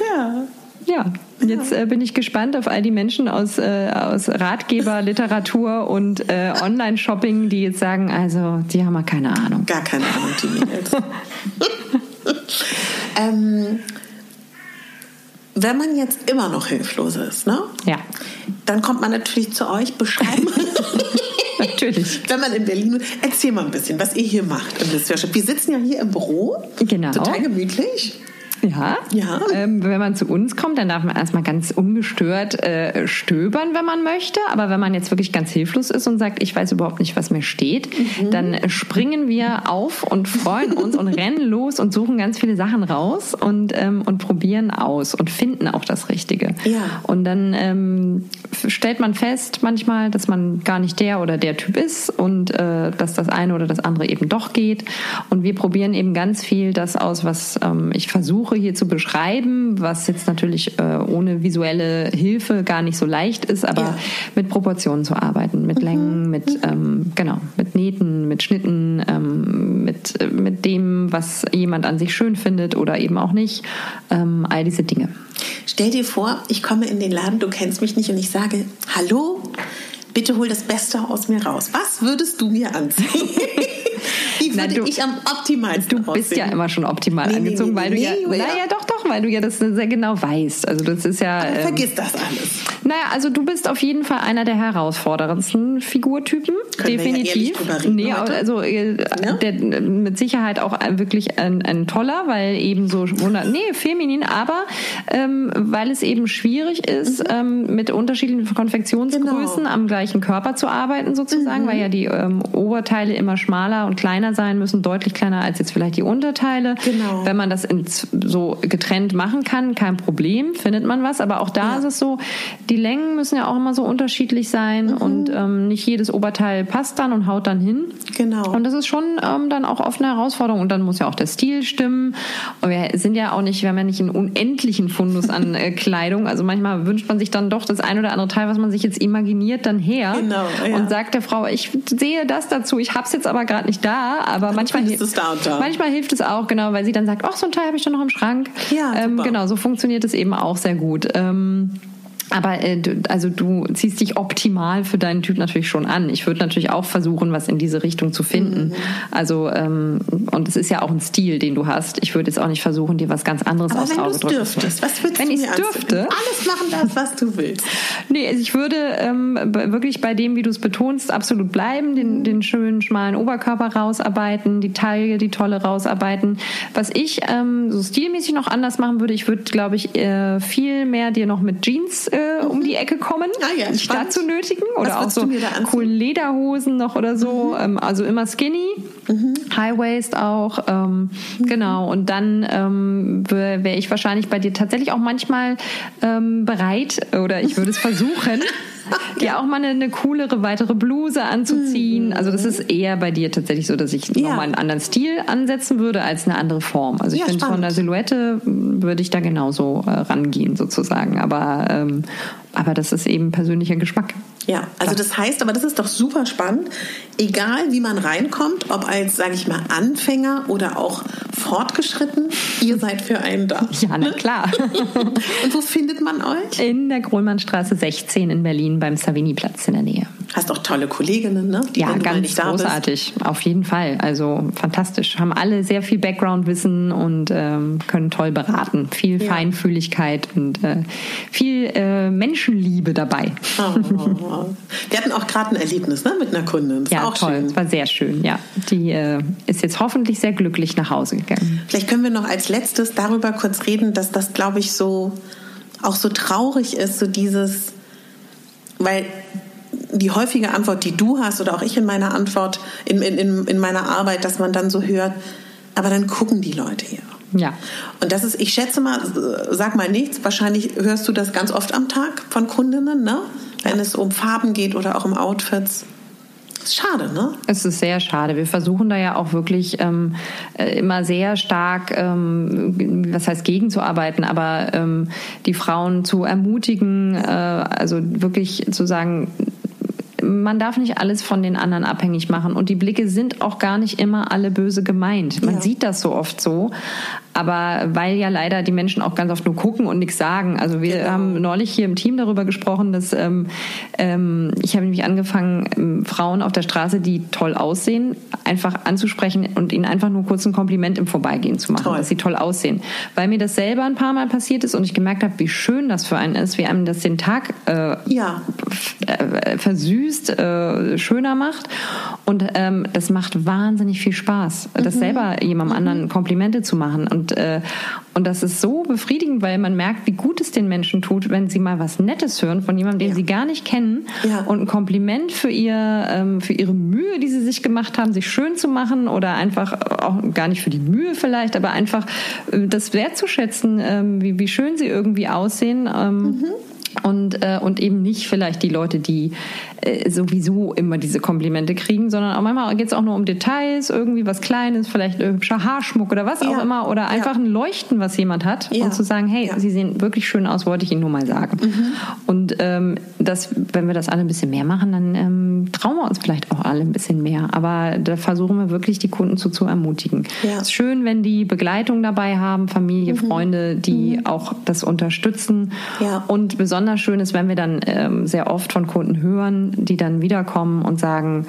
Ja. Ja, jetzt äh, bin ich gespannt auf all die Menschen aus, äh, aus Ratgeber, Literatur und äh, Online-Shopping, die jetzt sagen, also, die haben ja keine Ahnung. Gar keine Ahnung, die Mädels. ähm, wenn man jetzt immer noch hilflos ist, ne? Ja. Dann kommt man natürlich zu euch, beschreiben. Natürlich. Wenn man in Berlin, erzähl mal ein bisschen, was ihr hier macht im Miss Wir sitzen ja hier im Büro. Genau. Total gemütlich. Ja. Ja. Ähm, wenn man zu uns kommt, dann darf man erstmal ganz ungestört äh, stöbern, wenn man möchte. Aber wenn man jetzt wirklich ganz hilflos ist und sagt, ich weiß überhaupt nicht, was mir steht, mhm. dann springen wir auf und freuen uns und rennen los und suchen ganz viele Sachen raus und, ähm, und probieren aus und finden auch das Richtige. Ja. Und dann ähm, stellt man fest manchmal, dass man gar nicht der oder der Typ ist und äh, dass das eine oder das andere eben doch geht. Und wir probieren eben ganz viel das aus, was ähm, ich versuche hier zu beschreiben, was jetzt natürlich äh, ohne visuelle Hilfe gar nicht so leicht ist, aber ja. mit Proportionen zu arbeiten, mit mhm. Längen, mit mhm. ähm, genau, mit Nähten, mit Schnitten, ähm, mit äh, mit dem, was jemand an sich schön findet oder eben auch nicht, ähm, all diese Dinge. Stell dir vor, ich komme in den Laden, du kennst mich nicht und ich sage Hallo. Bitte hol das Beste aus mir raus. Was würdest du mir anziehen? Würde Na, du, ich am optimalsten Du bist aussehen? ja immer schon optimal nee, angezogen, nee, nee, weil du ja, naja, doch, doch, weil du ja das sehr genau weißt. Also das ist ja. Ähm, vergiss das alles. Naja, also du bist auf jeden Fall einer der herausforderndsten Figurtypen. Können definitiv. Wir ja reden, nee, also äh, ja? der, mit Sicherheit auch wirklich ein, ein toller, weil eben so wundert, nee, feminin, aber ähm, weil es eben schwierig ist, mhm. ähm, mit unterschiedlichen Konfektionsgrößen genau. am gleichen Körper zu arbeiten, sozusagen, mhm. weil ja die ähm, Oberteile immer schmaler und kleiner sein müssen, deutlich kleiner als jetzt vielleicht die Unterteile. Genau. Wenn man das in, so getrennt machen kann, kein Problem, findet man was. Aber auch da ja. ist es so, die Längen müssen ja auch immer so unterschiedlich sein mhm. und ähm, nicht jedes Oberteil passt dann und haut dann hin. Genau. Und das ist schon ähm, dann auch oft eine Herausforderung. Und dann muss ja auch der Stil stimmen. Und wir sind ja auch nicht, wir haben ja nicht einen unendlichen Fundus an äh, Kleidung. Also manchmal wünscht man sich dann doch das ein oder andere Teil, was man sich jetzt imaginiert, dann her genau, ja. und sagt der Frau, ich sehe das dazu, ich hab's jetzt aber gerade nicht da, aber manchmal, manchmal hilft es auch, genau, weil sie dann sagt, ach, so ein Teil habe ich doch noch im Schrank. Ja, ähm, genau, so funktioniert es eben auch sehr gut. Ähm, aber äh, also du ziehst dich optimal für deinen Typ natürlich schon an. Ich würde natürlich auch versuchen, was in diese Richtung zu finden. Mhm. Also ähm, und es ist ja auch ein Stil, den du hast. Ich würde jetzt auch nicht versuchen, dir was ganz anderes Aber aufs wenn Auge drücken. Dürftest, was würdest wenn du ich dürfte, alles machen darfst, was du willst. Nee, also ich würde ähm, wirklich bei dem, wie du es betonst, absolut bleiben, den, den schönen schmalen Oberkörper rausarbeiten, die Taille, die tolle rausarbeiten. Was ich ähm, so stilmäßig noch anders machen würde, ich würde, glaube ich, äh, viel mehr dir noch mit Jeans äh, um die Ecke kommen, ah, ja, dazu nötigen. Oder auch so cool Lederhosen noch oder so. Mhm. Ähm, also immer skinny, mhm. High Waist auch. Ähm, mhm. Genau. Und dann ähm, wäre ich wahrscheinlich bei dir tatsächlich auch manchmal ähm, bereit oder ich würde es versuchen. ja auch mal eine, eine, coolere weitere Bluse anzuziehen. Mhm. Also das ist eher bei dir tatsächlich so, dass ich ja. nochmal einen anderen Stil ansetzen würde als eine andere Form. Also ich ja, finde von der Silhouette würde ich da genauso äh, rangehen sozusagen. Aber ähm, aber das ist eben persönlicher Geschmack. Ja, also das heißt, aber das ist doch super spannend, egal wie man reinkommt, ob als, sage ich mal, Anfänger oder auch fortgeschritten, ihr seid für einen da. Ja, na klar. Und wo findet man euch? In der Grohlmannstraße 16 in Berlin beim Savini-Platz in der Nähe. Hast auch tolle Kolleginnen, ne? Die, ja, ganz großartig, bist. auf jeden Fall. Also fantastisch. Haben alle sehr viel Background-Wissen und ähm, können toll beraten. Viel ja. Feinfühligkeit und äh, viel äh, Menschenliebe dabei. Oh. Wir hatten auch gerade ein Erlebnis ne, mit einer Kundin. Das ja, war auch toll. Schön. War sehr schön. Ja, die äh, ist jetzt hoffentlich sehr glücklich nach Hause gegangen. Vielleicht können wir noch als letztes darüber kurz reden, dass das, glaube ich, so auch so traurig ist, so dieses, weil die häufige Antwort, die du hast oder auch ich in meiner Antwort, in, in, in meiner Arbeit, dass man dann so hört, aber dann gucken die Leute hier. Ja. Und das ist, ich schätze mal, sag mal nichts, wahrscheinlich hörst du das ganz oft am Tag von Kundinnen, ne? Wenn ja. es um Farben geht oder auch um Outfits. Ist schade, ne? Es ist sehr schade. Wir versuchen da ja auch wirklich ähm, äh, immer sehr stark, ähm, was heißt gegenzuarbeiten, aber ähm, die Frauen zu ermutigen, äh, also wirklich zu sagen, man darf nicht alles von den anderen abhängig machen und die Blicke sind auch gar nicht immer alle böse gemeint. Man ja. sieht das so oft so. Aber weil ja leider die Menschen auch ganz oft nur gucken und nichts sagen. Also wir genau. haben neulich hier im Team darüber gesprochen, dass ähm, ähm, ich habe nämlich angefangen, ähm, Frauen auf der Straße, die toll aussehen, einfach anzusprechen und ihnen einfach nur kurz ein Kompliment im Vorbeigehen zu machen, toll. dass sie toll aussehen. Weil mir das selber ein paar Mal passiert ist und ich gemerkt habe, wie schön das für einen ist, wie einem das den Tag äh, ja. Äh, versüßt, äh, schöner macht. Und ähm, das macht wahnsinnig viel Spaß, mhm. das selber jemandem mhm. anderen Komplimente zu machen. Und, äh, und das ist so befriedigend, weil man merkt, wie gut es den Menschen tut, wenn sie mal was Nettes hören von jemandem, den ja. sie gar nicht kennen ja. und ein Kompliment für ihr, ähm, für ihre Mühe, die sie sich gemacht haben, sich schön zu machen oder einfach auch gar nicht für die Mühe vielleicht, aber einfach äh, das wertzuschätzen, ähm, wie, wie schön sie irgendwie aussehen. Ähm, mhm und, äh, und eben nicht vielleicht die Leute, die äh, sowieso immer diese Komplimente kriegen, sondern auch manchmal geht es auch nur um Details, irgendwie was Kleines, vielleicht ein hübscher Haarschmuck oder was ja. auch immer oder einfach ja. ein Leuchten, was jemand hat ja. und zu sagen, hey, Sie sehen wirklich schön aus, wollte ich Ihnen nur mal sagen. Mhm. Und ähm, das, wenn wir das alle ein bisschen mehr machen, dann ähm, trauen wir uns vielleicht auch alle ein bisschen mehr. Aber da versuchen wir wirklich die Kunden zu, zu ermutigen. Es ist schön, wenn die Begleitung dabei haben, Familie, mhm. Freunde, die mhm. auch das unterstützen und besonders besonders schön ist, wenn wir dann ähm, sehr oft von Kunden hören, die dann wiederkommen und sagen,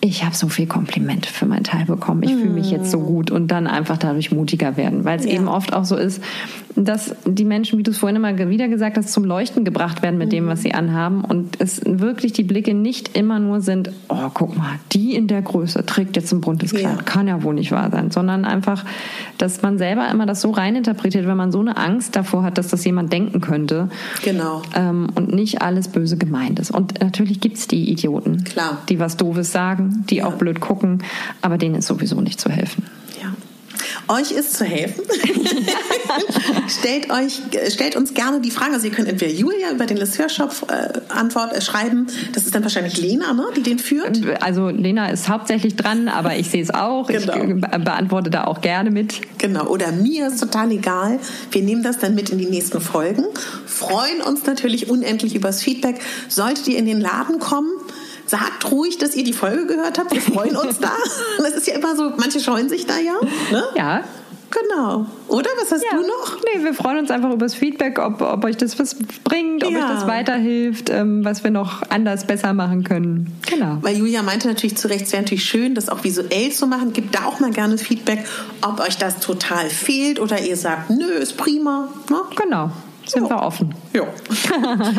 ich habe so viel Komplimente für mein Teil bekommen, ich mm. fühle mich jetzt so mm. gut und dann einfach dadurch mutiger werden, weil es ja. eben oft auch so ist, dass die Menschen, wie du es vorhin immer wieder gesagt hast, zum Leuchten gebracht werden mit mm. dem, was sie anhaben und es wirklich die Blicke nicht immer nur sind, oh, guck mal, die in der Größe trägt jetzt ein buntes Kleid, ja. kann ja wohl nicht wahr sein, sondern einfach, dass man selber immer das so reininterpretiert, wenn man so eine Angst davor hat, dass das jemand denken könnte. Genau. Ähm, und nicht alles böse gemeint ist. Und natürlich gibt es die Idioten, Klar. die was Doofes sagen die auch blöd gucken, aber denen ist sowieso nicht zu helfen. Ja. Euch ist zu helfen. stellt euch, stellt uns gerne die Fragen. Also ihr könnt entweder Julia über den Les Hörshop äh, Antwort äh, schreiben. Das ist dann wahrscheinlich Lena, ne, die den führt. Also Lena ist hauptsächlich dran, aber ich sehe es auch. Genau. Ich be beantworte da auch gerne mit. Genau. Oder mir ist total egal. Wir nehmen das dann mit in die nächsten Folgen. Freuen uns natürlich unendlich übers Feedback. Solltet ihr in den Laden kommen, sagt ruhig, dass ihr die Folge gehört habt. Wir freuen uns da. Das ist ja immer so, manche scheuen sich da ja. Ne? Ja. Genau. Oder? Was hast ja. du noch? Nee, wir freuen uns einfach über das Feedback, ob, ob euch das was bringt, ob ja. euch das weiterhilft, ähm, was wir noch anders besser machen können. Genau. Weil Julia meinte natürlich zu Recht, es wäre natürlich schön, das auch visuell zu machen. Gebt da auch mal gerne Feedback, ob euch das total fehlt oder ihr sagt, nö, ist prima. Ne? Genau sind jo. wir offen. Ja.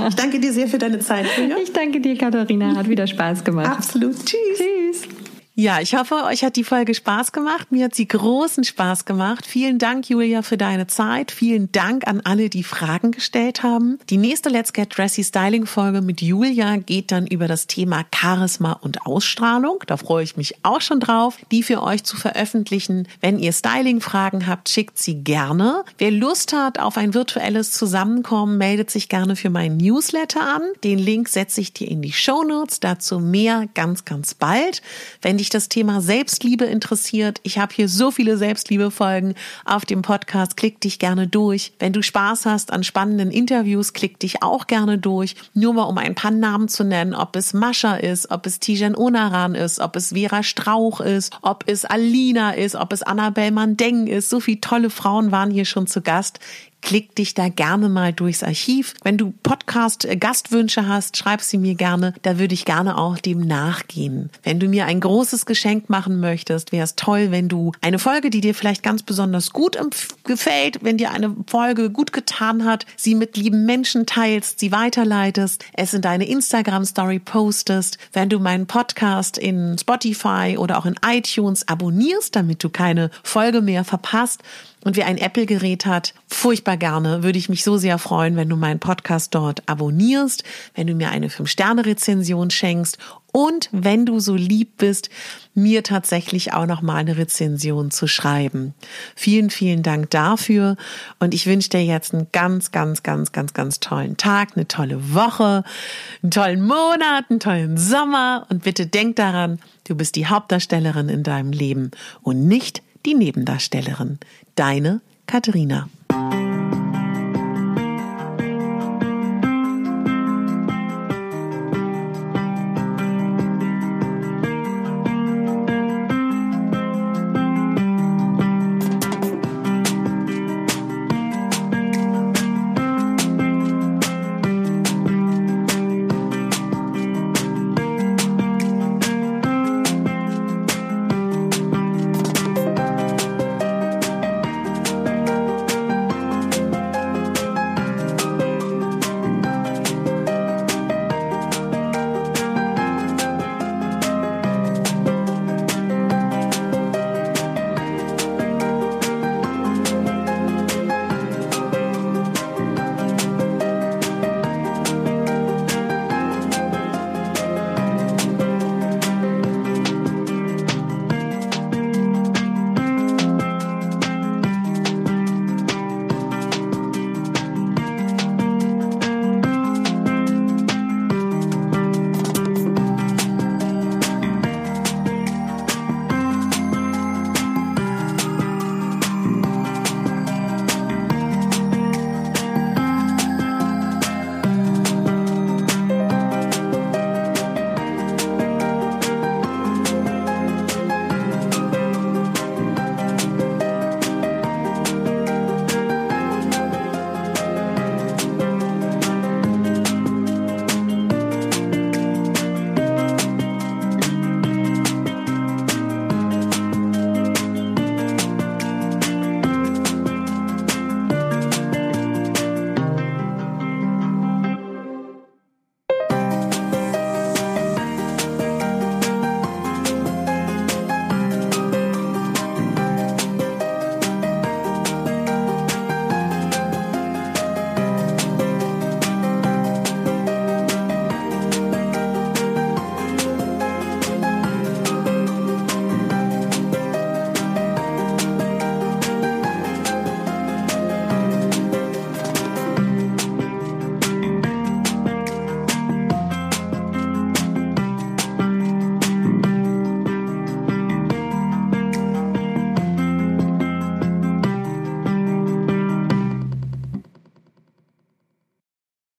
Ich danke dir sehr für deine Zeit. Julia. Ich danke dir, Katharina. Hat wieder Spaß gemacht. Absolut. Tschüss. Tschüss. Ja, ich hoffe, euch hat die Folge Spaß gemacht. Mir hat sie großen Spaß gemacht. Vielen Dank, Julia, für deine Zeit. Vielen Dank an alle, die Fragen gestellt haben. Die nächste Let's Get Dressy Styling Folge mit Julia geht dann über das Thema Charisma und Ausstrahlung. Da freue ich mich auch schon drauf, die für euch zu veröffentlichen. Wenn ihr Styling-Fragen habt, schickt sie gerne. Wer Lust hat auf ein virtuelles Zusammenkommen, meldet sich gerne für meinen Newsletter an. Den Link setze ich dir in die Show Notes. Dazu mehr ganz, ganz bald. Wenn dich dich das Thema Selbstliebe interessiert, ich habe hier so viele Selbstliebe-Folgen auf dem Podcast. Klick dich gerne durch. Wenn du Spaß hast an spannenden Interviews, klick dich auch gerne durch. Nur mal um ein paar Namen zu nennen, ob es Mascha ist, ob es Tijan Onaran ist, ob es Vera Strauch ist, ob es Alina ist, ob es Annabelle Mandeng ist. So viele tolle Frauen waren hier schon zu Gast. Klick dich da gerne mal durchs Archiv. Wenn du Podcast-Gastwünsche hast, schreib sie mir gerne. Da würde ich gerne auch dem nachgehen. Wenn du mir ein großes Geschenk machen möchtest, wäre es toll, wenn du eine Folge, die dir vielleicht ganz besonders gut gefällt, wenn dir eine Folge gut getan hat, sie mit lieben Menschen teilst, sie weiterleitest, es in deine Instagram-Story postest, wenn du meinen Podcast in Spotify oder auch in iTunes abonnierst, damit du keine Folge mehr verpasst und wer ein Apple-Gerät hat, furchtbar gerne, würde ich mich so sehr freuen, wenn du meinen Podcast dort abonnierst, wenn du mir eine 5-Sterne-Rezension schenkst und wenn du so lieb bist, mir tatsächlich auch noch mal eine Rezension zu schreiben. Vielen, vielen Dank dafür und ich wünsche dir jetzt einen ganz, ganz, ganz, ganz, ganz tollen Tag, eine tolle Woche, einen tollen Monat, einen tollen Sommer und bitte denk daran, du bist die Hauptdarstellerin in deinem Leben und nicht die Nebendarstellerin. Deine Katharina.